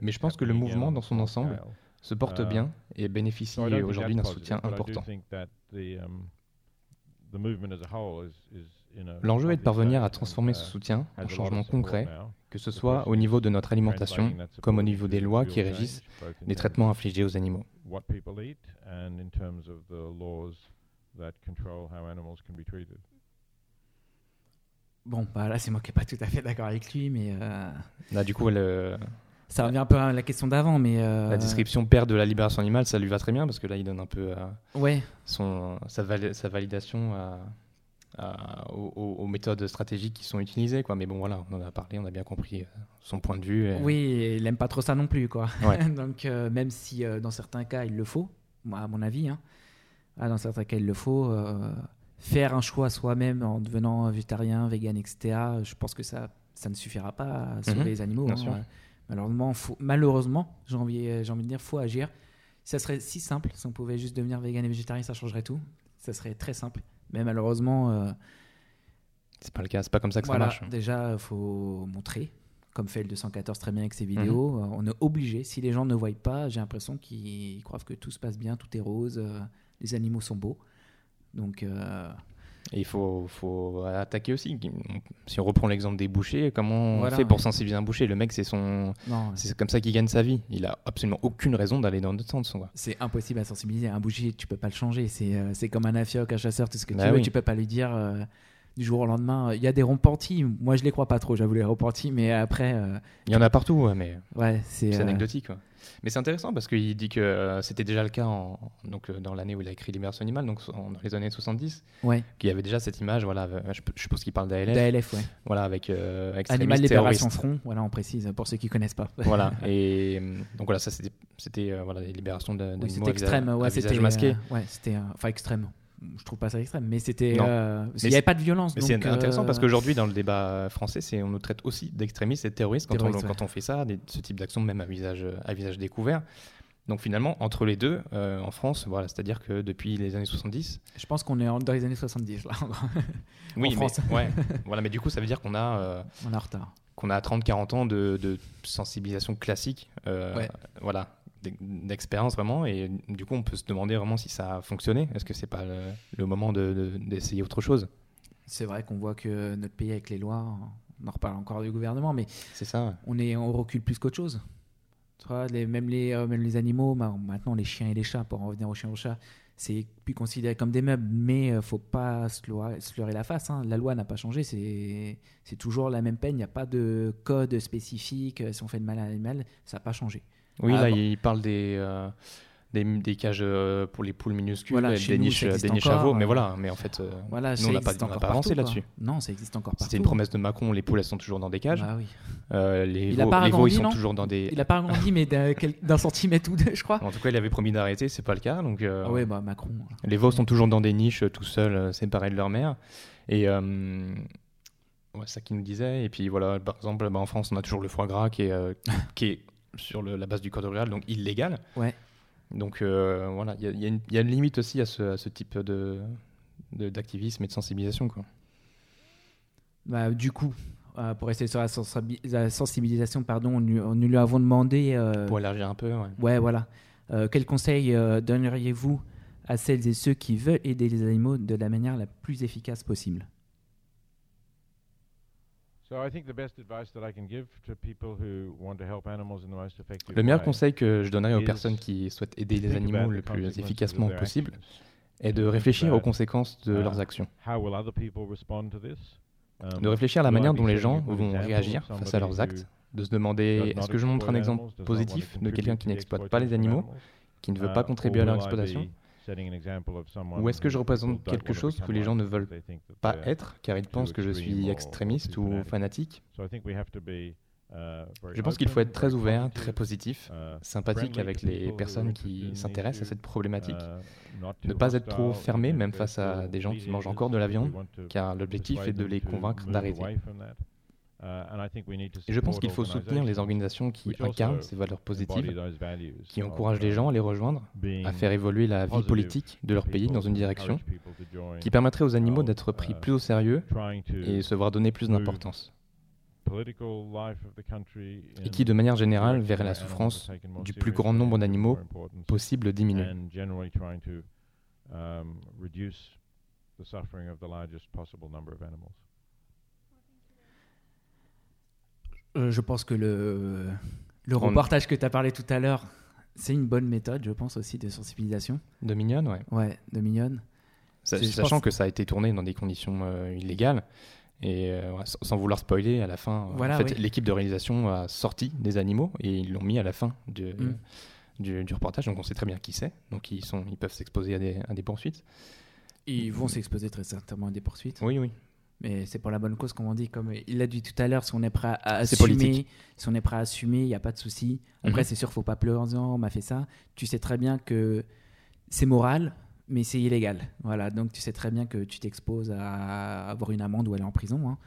Mais je pense que le mouvement dans son ensemble se porte Uh, bien et bénéficie aujourd'hui d'un soutien important. L'enjeu est de parvenir à transformer uh, ce soutien has a en changements concrets, now. que ce soit au niveau de notre alimentation, comme au niveau des lois qui régissent les traitements infligés aux animaux. Bon, bah là, c'est moi qui n'ai pas tout à fait d'accord avec lui, mais euh, Là, du coup, le- Ça revient un peu à la question d'avant, mais. euh, La description père de la libération animale, ça lui va très bien parce que là, il donne un peu euh, Ouais, son, sa, vali- sa validation à- à- aux, méthodes stratégiques qui sont utilisées. Quoi. Mais bon, voilà, on en a parlé, on a bien compris euh, son point de vue. et- oui, et il aime pas trop ça non plus, quoi. Ouais. [LAUGHS] Donc, euh, même si euh, dans certains cas il le faut, à mon avis, hein, ah, dans certains cas il le faut, euh, faire un choix soi-même en devenant végétarien, vegan, etc., je pense que ça, ça ne suffira pas à sauver Mhm, les animaux. bien hein. sûr. Ouais. Malheureusement, faut- malheureusement j'ai envie, j'ai envie de dire, faut agir. Ça serait si simple, si on pouvait juste devenir vegan et végétarien, ça changerait tout. Ça serait très simple. Mais malheureusement, euh, C'est pas le cas, c'est pas comme ça que voilà, ça marche. déjà, il faut montrer, comme fait le 214 très bien avec Mhm. ses vidéos. Euh, On est obligé. Si les gens ne voient pas, j'ai l'impression qu'ils croient que tout se passe bien, tout est rose, euh, les animaux sont beaux. Donc, euh, Et il faut, faut attaquer aussi. Si on reprend l'exemple des bouchers, comment Voilà. on fait pour sensibiliser un boucher? Le mec, c'est son, c'est comme ça qu'il gagne sa vie. Il a absolument aucune raison d'aller dans notre sens. c'est impossible à sensibiliser. Un boucher, tu peux pas le changer. C'est euh, comme un afioc, un chasseur, tout ce que Bah tu veux. oui. Tu peux pas lui dire euh, du jour au lendemain. Il y a des repentis. Moi, je les crois pas trop, j'avoue, les repentis. Mais après, euh, Il y en a partout, ouais, mais ouais, c'est. euh, anecdotique. quoi. Mais c'est intéressant parce qu'il dit que euh, c'était déjà le cas en- donc, euh, dans l'année où il a écrit Libération animale, donc en- dans les années 70, Ouais, qu'il y avait déjà cette image. Voilà, euh, je, je suppose qu'il parle d'ALF. d'ALF, ouais. Voilà, avec euh, Animal Libération. Front, voilà, on précise, pour ceux qui connaissent pas. voilà. [LAUGHS] Et donc voilà, ça c'était, c'était euh, voilà, les libérations de- Oui, d'animaux c'était extrême, ouais, c'était masqué. ouais, c'était enfin extrême. Je trouve pas ça extrême, mais c'était euh, qu'il n'y avait pas de violence. Mais c'est intéressant euh, parce qu'aujourd'hui, dans le débat français, on nous traite aussi d'extrémistes et de terroristes quand, Terroristes, on, ouais. quand on fait ça, des- ce type d'action, même à visage, à visage découvert. Donc finalement, entre les deux, euh, en France, voilà, c'est-à-dire que depuis les années 70, je pense qu'on est dans les années 70 là. [LAUGHS] oui, mais, France. ouais, [LAUGHS] voilà, mais du coup, ça veut dire qu'on a, euh, on en retard. qu'on a 30-40 ans de, de sensibilisation classique, euh, Ouais. voilà, d'expérience vraiment, et du coup, on peut se demander vraiment si ça a fonctionné. Est-ce que c'est pas le, le moment de- de- d'essayer autre chose? C'est vrai qu'on voit que notre pays avec les lois, on en reparle encore du gouvernement, mais C'est ça. ouais. on est on recule plus qu'autre chose. Tu vois, les, même les euh, même les animaux, ma- maintenant les chiens et les chats, pour en revenir aux chiens et aux chats, c'est plus considéré comme des meubles, mais euh, faut pas se leurrer, se leurrer la face. hein. La loi n'a pas changé, c'est toujours la même peine. Il n'y a pas de code spécifique. euh, Si on fait de mal à un animal, ça n'a pas changé. Oui, Ah, là, bon. il parle des, euh, des, des cages euh, pour les poules minuscules, Voilà, chez des nous, niches, des niches à veaux, mais euh, voilà. Mais en fait, euh, Voilà, nous, on n'a pas, on n'a encore pas avancé là-dessus. Non, ça existe encore partout. C'était une promesse de Macron, les poules, elles sont toujours dans des cages. Bah oui. Euh, les Il a veaux, pas les veaux, ils sont toujours dans des... Il a pas agrandi, mais d'un centimètre ou deux, je crois. En tout cas, il avait promis d'arrêter, c'est pas le cas. Donc, euh, Ah ouais, bah Macron. Les veaux sont toujours dans des niches, euh, tout seuls, euh, séparés de leur mère. Et euh, ouais, ça qu'il nous disait. Et puis voilà, par exemple, bah, en France, on a toujours le foie gras qui est, euh, qui est sur le- la base du code rural, donc illégal. Ouais. Donc euh, voilà, il y, a- y une- il y a une limite aussi à ce, à ce type de d'activisme et de sensibilisation. Quoi. Bah, du coup, euh, pour rester sur la, sensibi- la sensibilisation, pardon, nous, nous lui avons demandé. euh, Pour élargir un peu, ouais. ouais, voilà. Quels conseils euh, donneriez-vous à celles et ceux qui veulent aider les animaux de la manière la plus efficace possible? Le meilleur conseil que je donnerais aux personnes qui souhaitent aider to les animaux le the plus efficacement possible est de Think réfléchir aux about, conséquences de uh, leurs actions. How will other people respond to this? Um, De réfléchir à la manière dont les gens vont réagir face à leurs actes, who de se does demander not est-ce que je montre un exploit exemple positif de quelqu'un contribute qui n'exploite pas les animaux, qui ne veut uh, pas contribuer à leur exploitation Ou est-ce que je représente quelque chose que les gens ne veulent pas être car ils pensent que je suis extrémiste ou fanatique So I think we have to be, uh, very Je pense qu'il faut être très very ouvert, positive, très positif, uh, sympathique avec les personnes qui s'intéressent à cette problématique. uh, Ne pas être trop fermé, même face à des gens qui mangent encore de la viande, car l'objectif est de les convaincre d'arrêter. Et je pense qu'il faut soutenir les organisations qui incarnent ces valeurs positives, qui encouragent les gens à les rejoindre, à faire évoluer la vie politique de leur pays dans une direction qui permettrait aux animaux of, d'être pris uh, plus au sérieux et se voir donner plus d'importance, et qui de manière générale verrait la souffrance du plus grand nombre d'animaux possible diminuer. and generally trying to um, reduce the suffering of the largest possible number of animals. Euh, Je pense que le, le On- reportage que tu as parlé tout à l'heure, c'est une bonne méthode, je pense aussi, de sensibilisation. De mignonne, ouais. Ouais, de mignonne. Sachant pense- que ça a été tourné dans des conditions euh, illégales Et euh, sans, vouloir spoiler, à la fin, euh, Voilà, en fait, oui. l'équipe de réalisation a sorti des animaux et ils l'ont mis à la fin du, Mm. du, du reportage. Donc on sait très bien qui c'est. Donc ils, sont, ils peuvent s'exposer à des, à des poursuites. Ils vont s'exposer très certainement à des poursuites. Oui, oui. Mais c'est pour la bonne cause, comme on dit. Comme il l'a dit tout à l'heure, si on est prêt à assumer, si on est prêt à assumer, il n'y a pas de souci. Après, Mhm. c'est sûr, faut pas pleurer en disant on m'a fait ça. Tu sais très bien que c'est moral, mais c'est illégal. Voilà, donc tu sais très bien que tu t'exposes à avoir une amende ou aller en prison. hein.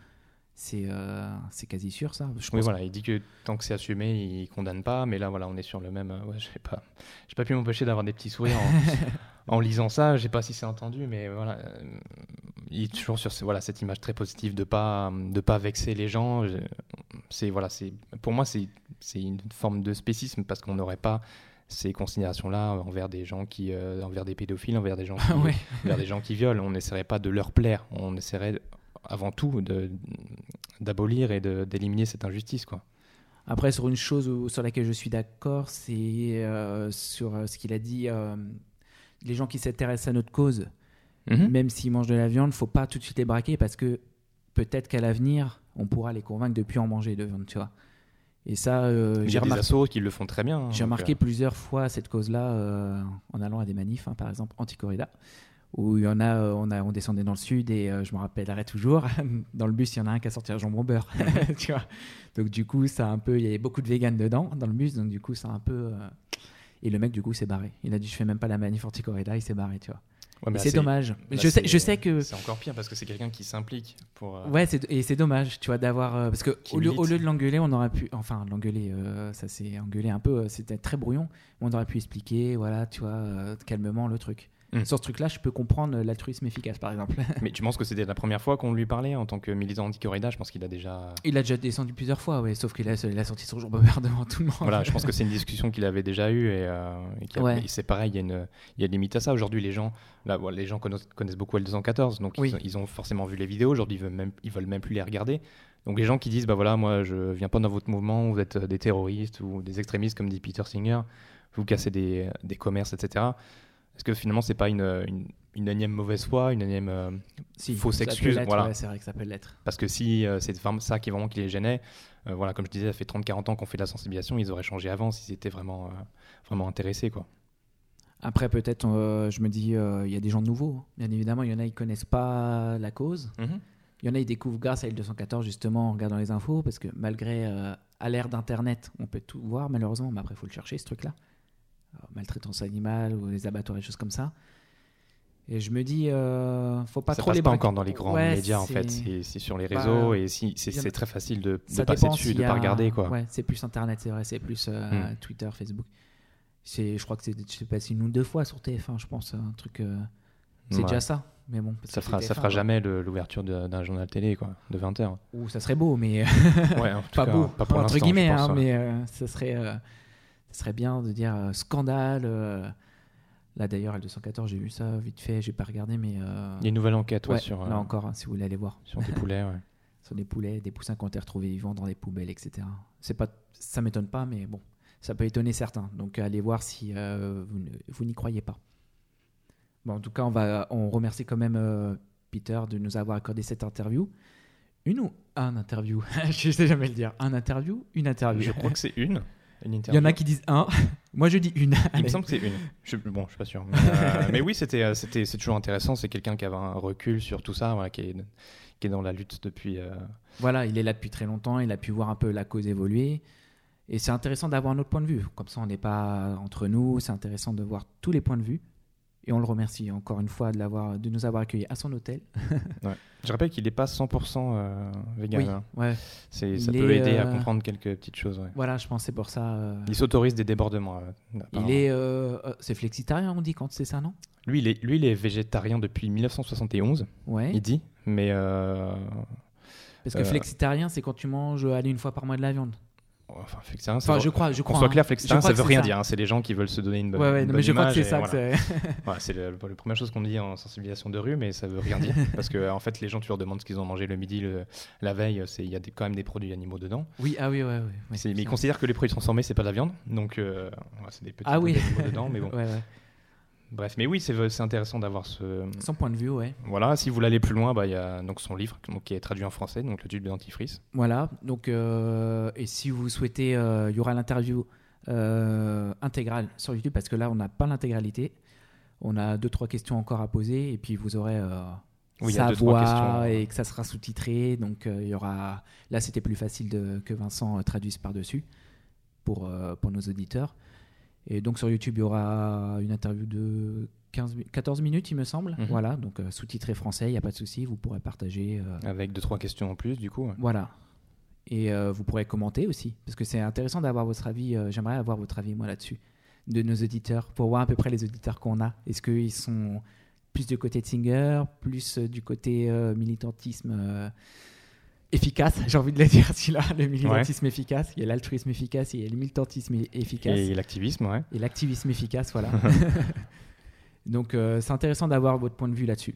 C'est euh, quasi sûr, ça. Je Oui, voilà, il dit que tant que c'est assumé, il condamne pas. Mais là, voilà, on est sur le même. euh, Ouais, je sais pas. J'ai pas pu m'empêcher d'avoir des petits sourires en, [LAUGHS] en lisant ça. Je sais pas si c'est entendu, mais voilà, euh, il est toujours sur ce- voilà cette image très positive de pas de pas vexer les gens. C'est voilà, c'est pour moi c'est c'est une forme de spécisme parce qu'on n'aurait pas ces considérations-là envers des gens qui, euh, envers des pédophiles, envers des gens qui, [LAUGHS] Ouais. envers des gens qui violent. On n'essaierait pas de leur plaire. On essaierait avant tout d'abolir et d'éliminer cette injustice, quoi. Après, sur une chose où- sur laquelle je suis d'accord, c'est euh, sur euh, ce qu'il a dit. Les gens qui s'intéressent à notre cause, Mhm. même s'ils mangent de la viande, faut pas tout de suite les braquer parce que peut-être qu'à l'avenir, on pourra les convaincre de plus en manger de viande, tu vois. Et ça, euh, j'ai remarqué, assos qui le font très bien. hein, j'ai donc, remarqué plusieurs fois cette cause-là euh, en allant à des manifs, hein, par exemple anti-corrida, où il y en a, euh, on, a, on descendait dans le sud et je me rappellerai toujours, [LAUGHS] dans le bus, il y en a un qui a sorti un jambon beurre, [LAUGHS] tu vois. Donc du coup, ça a un peu, il y avait beaucoup de véganes dedans dans le bus, donc du coup, ça a un peu. Et le mec, du coup, s'est barré. Il a dit, je fais même pas la manif anti-corrida, il s'est barré, tu vois. ouais, c'est dommage. là, je, sais, c'est- je sais que c'est encore pire parce que c'est quelqu'un qui s'implique pour. euh, Ouais, et c'est dommage, tu vois, d'avoir. euh, parce que au lieu, milite. au lieu de l'engueuler, on aurait pu. Enfin, l'engueuler, euh, ça s'est engueulé un peu, c'était très brouillon. On aurait pu expliquer, voilà, tu vois, calmement le truc. Mm. Sur ce truc-là, je peux comprendre l'altruisme efficace, par exemple. [LAUGHS] Mais tu penses que c'était la première fois qu'on lui parlait en tant que militant anti-corrida? Je pense qu'il a déjà. il a déjà descendu plusieurs fois, ouais, sauf qu'il a, il a sorti son jour [LAUGHS] beurre devant tout le monde. Voilà, je pense que c'est une discussion qu'il avait déjà eue et, euh, et Ouais. et c'est pareil, il y a une, il y a des limites à ça. Aujourd'hui, les gens, là, les gens connaissent, connaissent beaucoup L214, donc Oui. ils, ils ont forcément vu les vidéos. Aujourd'hui, ils veulent même, ils veulent même plus les regarder. Donc les gens qui disent, bah voilà, moi, je viens pas dans votre mouvement, vous êtes euh, des terroristes ou des extrémistes, comme dit Peter Singer, vous cassez des, des commerces, etc. Est-ce que finalement, c'est pas une, une, une énième mauvaise foi, une énième euh, Si, fausse excuse, voilà. ouais, c'est vrai que ça peut l'être. Parce que si euh, c'est ça qui vraiment qui les gênait, euh, voilà, comme je disais, ça fait 30-40 ans qu'on fait de la sensibilisation, ils auraient changé avant s'ils étaient vraiment, euh, vraiment intéressés. Quoi. Après, peut-être, euh, je me dis, euh, il y a des gens nouveaux. Bien évidemment, il y en a, ils connaissent pas la cause. Il y en a, ils découvrent grâce à L214 justement en regardant les infos, parce que malgré euh, à l'ère d'Internet, on peut tout voir malheureusement, mais après il faut le chercher ce truc-là. Maltraitance animale ou les abattoirs et choses comme ça. Et je me dis, euh, faut pas ça trop passe les pas encore dans les grands Ouais, médias en fait, c'est sur les Bah, réseaux et si, c'est très facile de, de passer dessus, de pas regarder quoi. Ouais, c'est plus Internet, c'est vrai, c'est plus euh, Hmm. Twitter, Facebook. C'est, je crois que c'est, je sais pas, c'est une ou deux fois sur TF1, je pense, un truc. euh, c'est Ouais. déjà ça, mais bon. Ça fera, ça TF1, fera jamais l'ouverture d'un journal télé quoi, de 20h. Ou ça serait beau, mais Ouais, en [LAUGHS] tout pas cas, beau, pas pour entre guillemets, pense, hein, mais euh, ça serait, euh, ça serait bien de dire euh, scandale. euh, là d'ailleurs, L214, j'ai vu ça vite fait, j'ai pas regardé, mais euh, Il y a une nouvelle enquête ouais, ouais, sur, euh, là encore, hein, si vous voulez aller voir, sur des poulets. ouais. [LAUGHS] sur des poulets, des poussins qui ont été retrouvés vivants dans des poubelles, etc. C'est pas, ça m'étonne pas, mais bon, ça peut étonner certains. Donc allez voir si euh, vous, ne- vous n'y croyez pas. Bon, en tout cas, on va, on remercie quand même euh, Peter de nous avoir accordé cette interview. Une ou un interview? [LAUGHS] Je sais jamais le dire. Un interview, une interview. Je crois que c'est une. Une Il y en a qui disent un. [LAUGHS] Moi, je dis une. Il Allez. me semble que c'est une. Je, bon, je suis pas sûr. [LAUGHS] Mais, euh, mais oui, c'était, euh, c'était, c'est toujours intéressant. C'est quelqu'un qui avait un recul sur tout ça, voilà, qui, est, qui est dans la lutte depuis. euh, Voilà, il est là depuis très longtemps. Il a pu voir un peu la cause évoluer. Et c'est intéressant d'avoir un autre point de vue. Comme ça, on n'est pas entre nous. C'est intéressant de voir tous les points de vue. Et on le remercie encore une fois de, l'avoir, de nous avoir accueillis à son hôtel. [LAUGHS] Je rappelle qu'il n'est pas 100% euh, vegan. oui, hein. ouais. C'est, ça Il peut est, aider à euh, comprendre quelques petites choses. ouais. Voilà, je pense c'est pour ça. euh, Il s'autorise des débordements. euh, il est, c'est flexitarien, on dit quand c'est ça, non? Lui, il est, lui, il est végétarien depuis 1971, Ouais. il dit. Mais euh, Parce que euh, flexitarien, c'est quand tu manges allez, une fois par mois de la viande. Enfin, flexitarien, ça Enfin, je crois, je qu'on crois. soit hein. clair, ça veut rien ça. dire. hein. C'est les gens qui veulent se donner une bonne, Ouais, ouais, une non, bonne mais je crois que c'est ça. que c'est- Voilà, c'est [LAUGHS] le- la première chose qu'on dit en sensibilisation de rue, mais ça veut rien dire. [LAUGHS] parce que en fait, les gens, tu leur demandes ce qu'ils ont mangé le midi, le- la veille, il y a des- quand même des produits animaux dedans. Oui, ah oui, ouais, ouais. ouais, C'est- mais ils considèrent que les produits transformés, c'est pas de la viande. Donc, euh, c'est des petits Ah oui. d'animaux dedans. Mais bon. [LAUGHS] Bref, mais oui, c'est c'est intéressant d'avoir ce. Son point de vue, ouais. Voilà, si vous voulez aller plus loin, bah, il y a donc son livre donc, qui est traduit en français, donc le tube de dentifrice. Voilà, donc, euh, et si vous souhaitez, euh, il y aura l'interview euh, intégrale sur YouTube, parce que là, on n'a pas l'intégralité. On a deux, trois questions encore à poser, et puis vous aurez euh, Oui, il y a sa deux, voix, questions. et que ça sera sous-titré. Donc, euh, il y aura. Là, c'était plus facile de, que Vincent euh, traduise par-dessus pour, euh, pour nos auditeurs. Et donc, sur YouTube, il y aura une interview de 15, mi- 14 minutes, il me semble. Mhm. Voilà, donc euh, sous-titré français, il n'y a pas de souci, vous pourrez partager. euh, Avec deux, trois questions en plus, du coup. ouais. voilà. Et euh, vous pourrez commenter aussi, parce que c'est intéressant d'avoir votre avis. J'aimerais avoir votre avis, moi, là-dessus, de nos auditeurs, pour voir à peu près les auditeurs qu'on a. Est-ce qu'ils sont plus du côté de Singer, plus du côté militantisme efficace [LAUGHS] J'ai envie de le dire, celui-là, le militantisme efficace. Il y a l'altruisme efficace, il y a le militantisme efficace Et l'activisme, ouais. et l'activisme efficace, voilà. [LAUGHS] [LAUGHS] Donc, euh, c'est intéressant d'avoir votre point de vue là-dessus.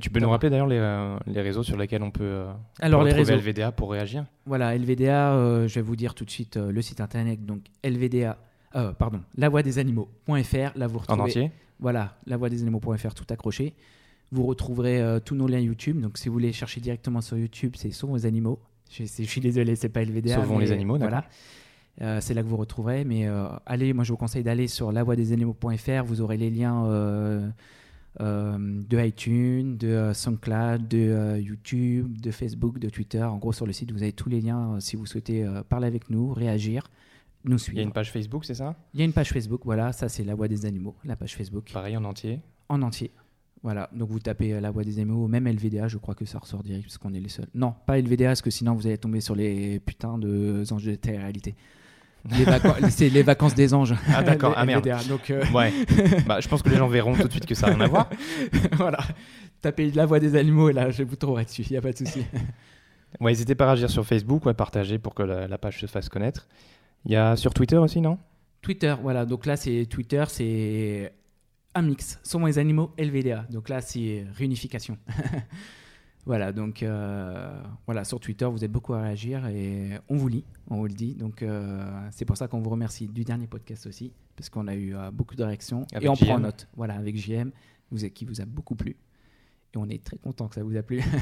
Tu peux nous rappeler d'ailleurs les, euh, les réseaux sur lesquels on peut euh, Alors, les réseaux. LVDA pour réagir Voilà, LVDA, euh, je vais vous dire tout de suite le site internet, donc LVDA, pardon, lavoixdesanimaux.fr, là vous en retrouvez, entier voilà, lavoixdesanimaux.fr, tout accroché. Vous retrouverez euh, tous nos liens YouTube, donc si vous voulez chercher directement sur YouTube, c'est Sauvons les animaux. Je, je suis désolé, c'est pas LVDA. Sauvons mais les animaux, voilà. Euh, c'est là que vous retrouverez, mais euh, allez, moi je vous conseille d'aller sur lavoixdesanimaux.fr, vous aurez les liens euh, de iTunes, de SoundCloud, de YouTube, de Facebook, de Twitter. En gros, sur le site, vous avez tous les liens si vous souhaitez parler avec nous, réagir, nous Il suivre. y a une page Facebook, c'est ça? Il y a une page Facebook, voilà, ça c'est La Voix des Animaux, la page Facebook, Pareil en entier. en entier. Voilà, donc vous tapez euh, La Voix des Animaux, même LVDA, je crois que ça ressort direct parce qu'on est les seuls. Non, pas LVDA, parce que sinon vous allez tomber sur les putains de anges de télé-réalité. [LAUGHS] C'est les vacances des anges. Ah, d'accord. Ah, merde. LVDA, donc euh, Ouais. bah, je pense que les gens verront tout de suite que ça n'a rien à voir. [LAUGHS] voilà, tapez La Voix des Animaux et là je vous trouverai dessus, il n'y a pas de souci. [LAUGHS] Ouais, n'hésitez pas à réagir sur Facebook, ouais, partager pour que la, la page se fasse connaître. Il y a sur Twitter aussi, non? Twitter, voilà. Donc là, c'est Twitter, c'est un mix. Sont les animaux LVDA. Donc là, c'est réunification. [LAUGHS] voilà. Donc euh, voilà, sur Twitter, vous êtes beaucoup à réagir et on vous lit, on vous le dit. Donc euh, c'est pour ça qu'on vous remercie du dernier podcast aussi, parce qu'on a eu euh, beaucoup de réactions Avec et on prend note. Voilà, avec JM, vous, qui vous a beaucoup plu. Et on est très content que ça vous a plu. [LAUGHS]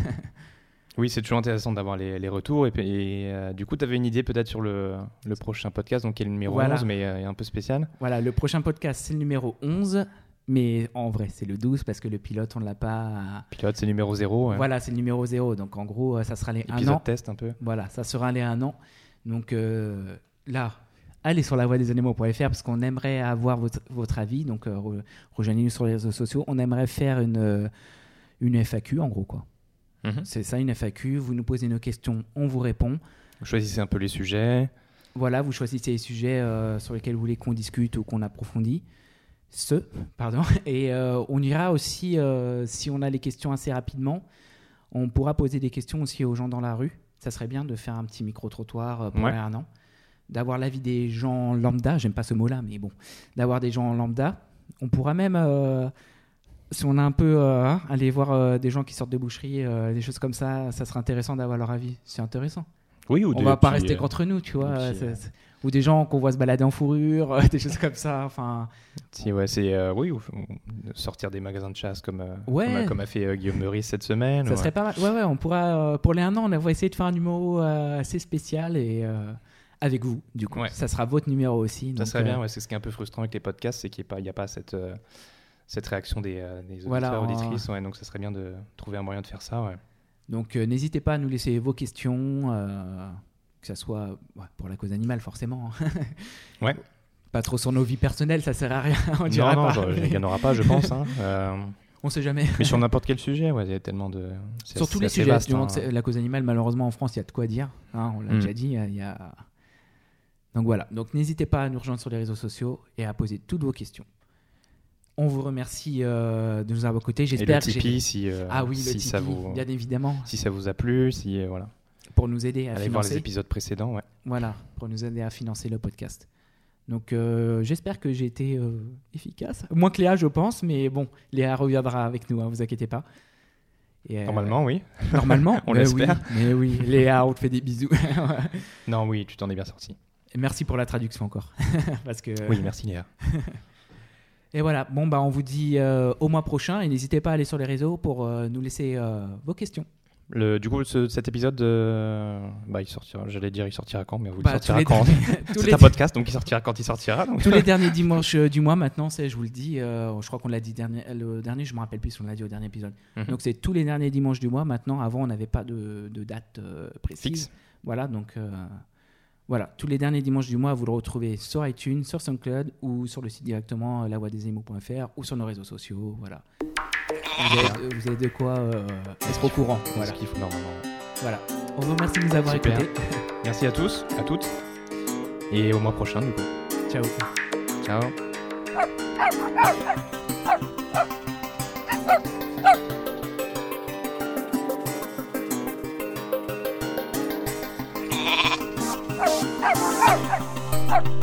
Oui, c'est toujours intéressant d'avoir les, les retours. Et, euh, du coup, tu avais une idée peut-être sur le, le prochain podcast, donc qui est le numéro Voilà. 11, mais euh, un peu spécial. voilà, le prochain podcast, c'est le numéro 11. Mais en vrai, c'est le 12 parce que le pilote, on ne l'a pas. Pilote, c'est numéro 0. ouais. Voilà, c'est le numéro 0. Donc en gros, euh, ça sera les un Épisode an. test un peu. Voilà, ça sera les un an. Donc euh, là, allez sur la voie des animaux.fr parce qu'on aimerait avoir votre, votre avis. Donc euh, re- rejoignez-nous sur les réseaux sociaux. On aimerait faire une, euh, une FAQ en gros. quoi. Mhm. C'est ça, une FAQ. Vous nous posez nos questions, on vous répond. Vous choisissez un peu les sujets. Voilà, vous choisissez les sujets euh, sur lesquels vous voulez qu'on discute ou qu'on approfondit. Ce, pardon. [LAUGHS] Et euh, on ira aussi, euh, si on a les questions assez rapidement, on pourra poser des questions aussi aux gens dans la rue. Ça serait bien de faire un petit micro-trottoir euh, pour Ouais. un an. D'avoir l'avis des gens lambda, j'aime pas ce mot-là, mais bon, d'avoir des gens lambda. On pourra même, euh, si on a un peu, hein, aller voir des gens qui sortent de boucherie, des choses comme ça, ça serait intéressant d'avoir leur avis. C'est intéressant Oui, ou on va pas petits, rester euh, contre nous, tu vois. euh, petits, Ou des gens qu'on voit se balader en fourrure, [LAUGHS] des choses comme ça. Enfin, Si, ouais, c'est euh, oui, ou, sortir des magasins de chasse comme, euh, Ouais. comme, a, comme a fait euh, Guillaume Meurice cette semaine. ça serait pas mal. Ouais, ouais, on pourra, pour les un an, on va essayer de faire un numéro assez spécial et avec vous, du coup. Ouais. Ça sera votre numéro aussi. Ça serait bien, ouais, c'est ce qui est un peu frustrant avec les podcasts, c'est qu'il n'y a, pas- a cette, cette réaction des, des auditeurs, Voilà, auditrices. donc ça serait bien de trouver un moyen de faire ça. Donc, euh, n'hésitez pas à nous laisser vos questions, euh, que ça soit ouais, pour la cause animale, forcément. [LAUGHS] Ouais. Pas trop sur nos vies personnelles, ça sert à rien. [LAUGHS] On non, non, pas. il n'y en aura pas, je [LAUGHS] pense. hein. Euh, On sait jamais. mais sur n'importe quel sujet, ouais, il y a tellement de. Sur tous les sujets, vaste, hein. la cause animale, malheureusement en France, il y a de quoi dire. hein, on l'a Mm. déjà dit. Il y a... Donc voilà. Donc n'hésitez pas à nous rejoindre sur les réseaux sociaux et à poser toutes vos questions. On vous remercie euh, de nous avoir écoutés. J'espère que Tipeee, si, euh, Ah oui, le si, Tipeee, ça vous, bien évidemment, si ça vous a plu, si, euh, voilà. pour nous aider à allez voir les épisodes précédents. Ouais. Voilà, pour nous aider à financer le podcast. Donc j'espère que j'ai été efficace. Moins que Léa, je pense, mais bon, Léa reviendra avec nous, hein, vous inquiétez pas. Et, Normalement, oui. Normalement, [LAUGHS] On mais l'espère. oui, mais oui, Léa, on te fait des bisous. Non, oui, tu t'en es bien sorti. Merci pour la traduction encore. [LAUGHS] Parce que Oui, merci Léa. [LAUGHS] Et voilà, bon bah on vous dit euh, au mois prochain et n'hésitez pas à aller sur les réseaux pour euh, nous laisser euh, vos questions. Le, du coup, ce- cet épisode, euh, bah, il sortira. J'allais dire, il sortira quand, mais vous, il Bah, sortira tous les quand [LAUGHS] [LAUGHS] C'est un podcast, donc il sortira quand il sortira. donc. Tous les [LAUGHS] derniers dimanches euh, du mois maintenant, c'est, je vous le dis, euh, je crois qu'on l'a dit dernier, le dernier, je me rappelle plus si on l'a dit au dernier épisode. Mhm. Donc c'est tous les derniers dimanches du mois maintenant. Avant, on n'avait pas de, de date euh, précise. Fixe. Voilà, donc euh, voilà, tous les derniers dimanches du mois, vous le retrouvez sur iTunes, sur SoundCloud ou sur le site directement euh, lavoidesemo.fr ou sur nos réseaux sociaux. Voilà. Vous avez, vous avez de quoi euh, être au courant. Voilà. ce faut normalement. voilà. On vous remercie de nous avoir Super. écoutés. [LAUGHS] Merci à tous, à toutes, et au mois prochain, du coup. Ciao. Ciao. Hurt.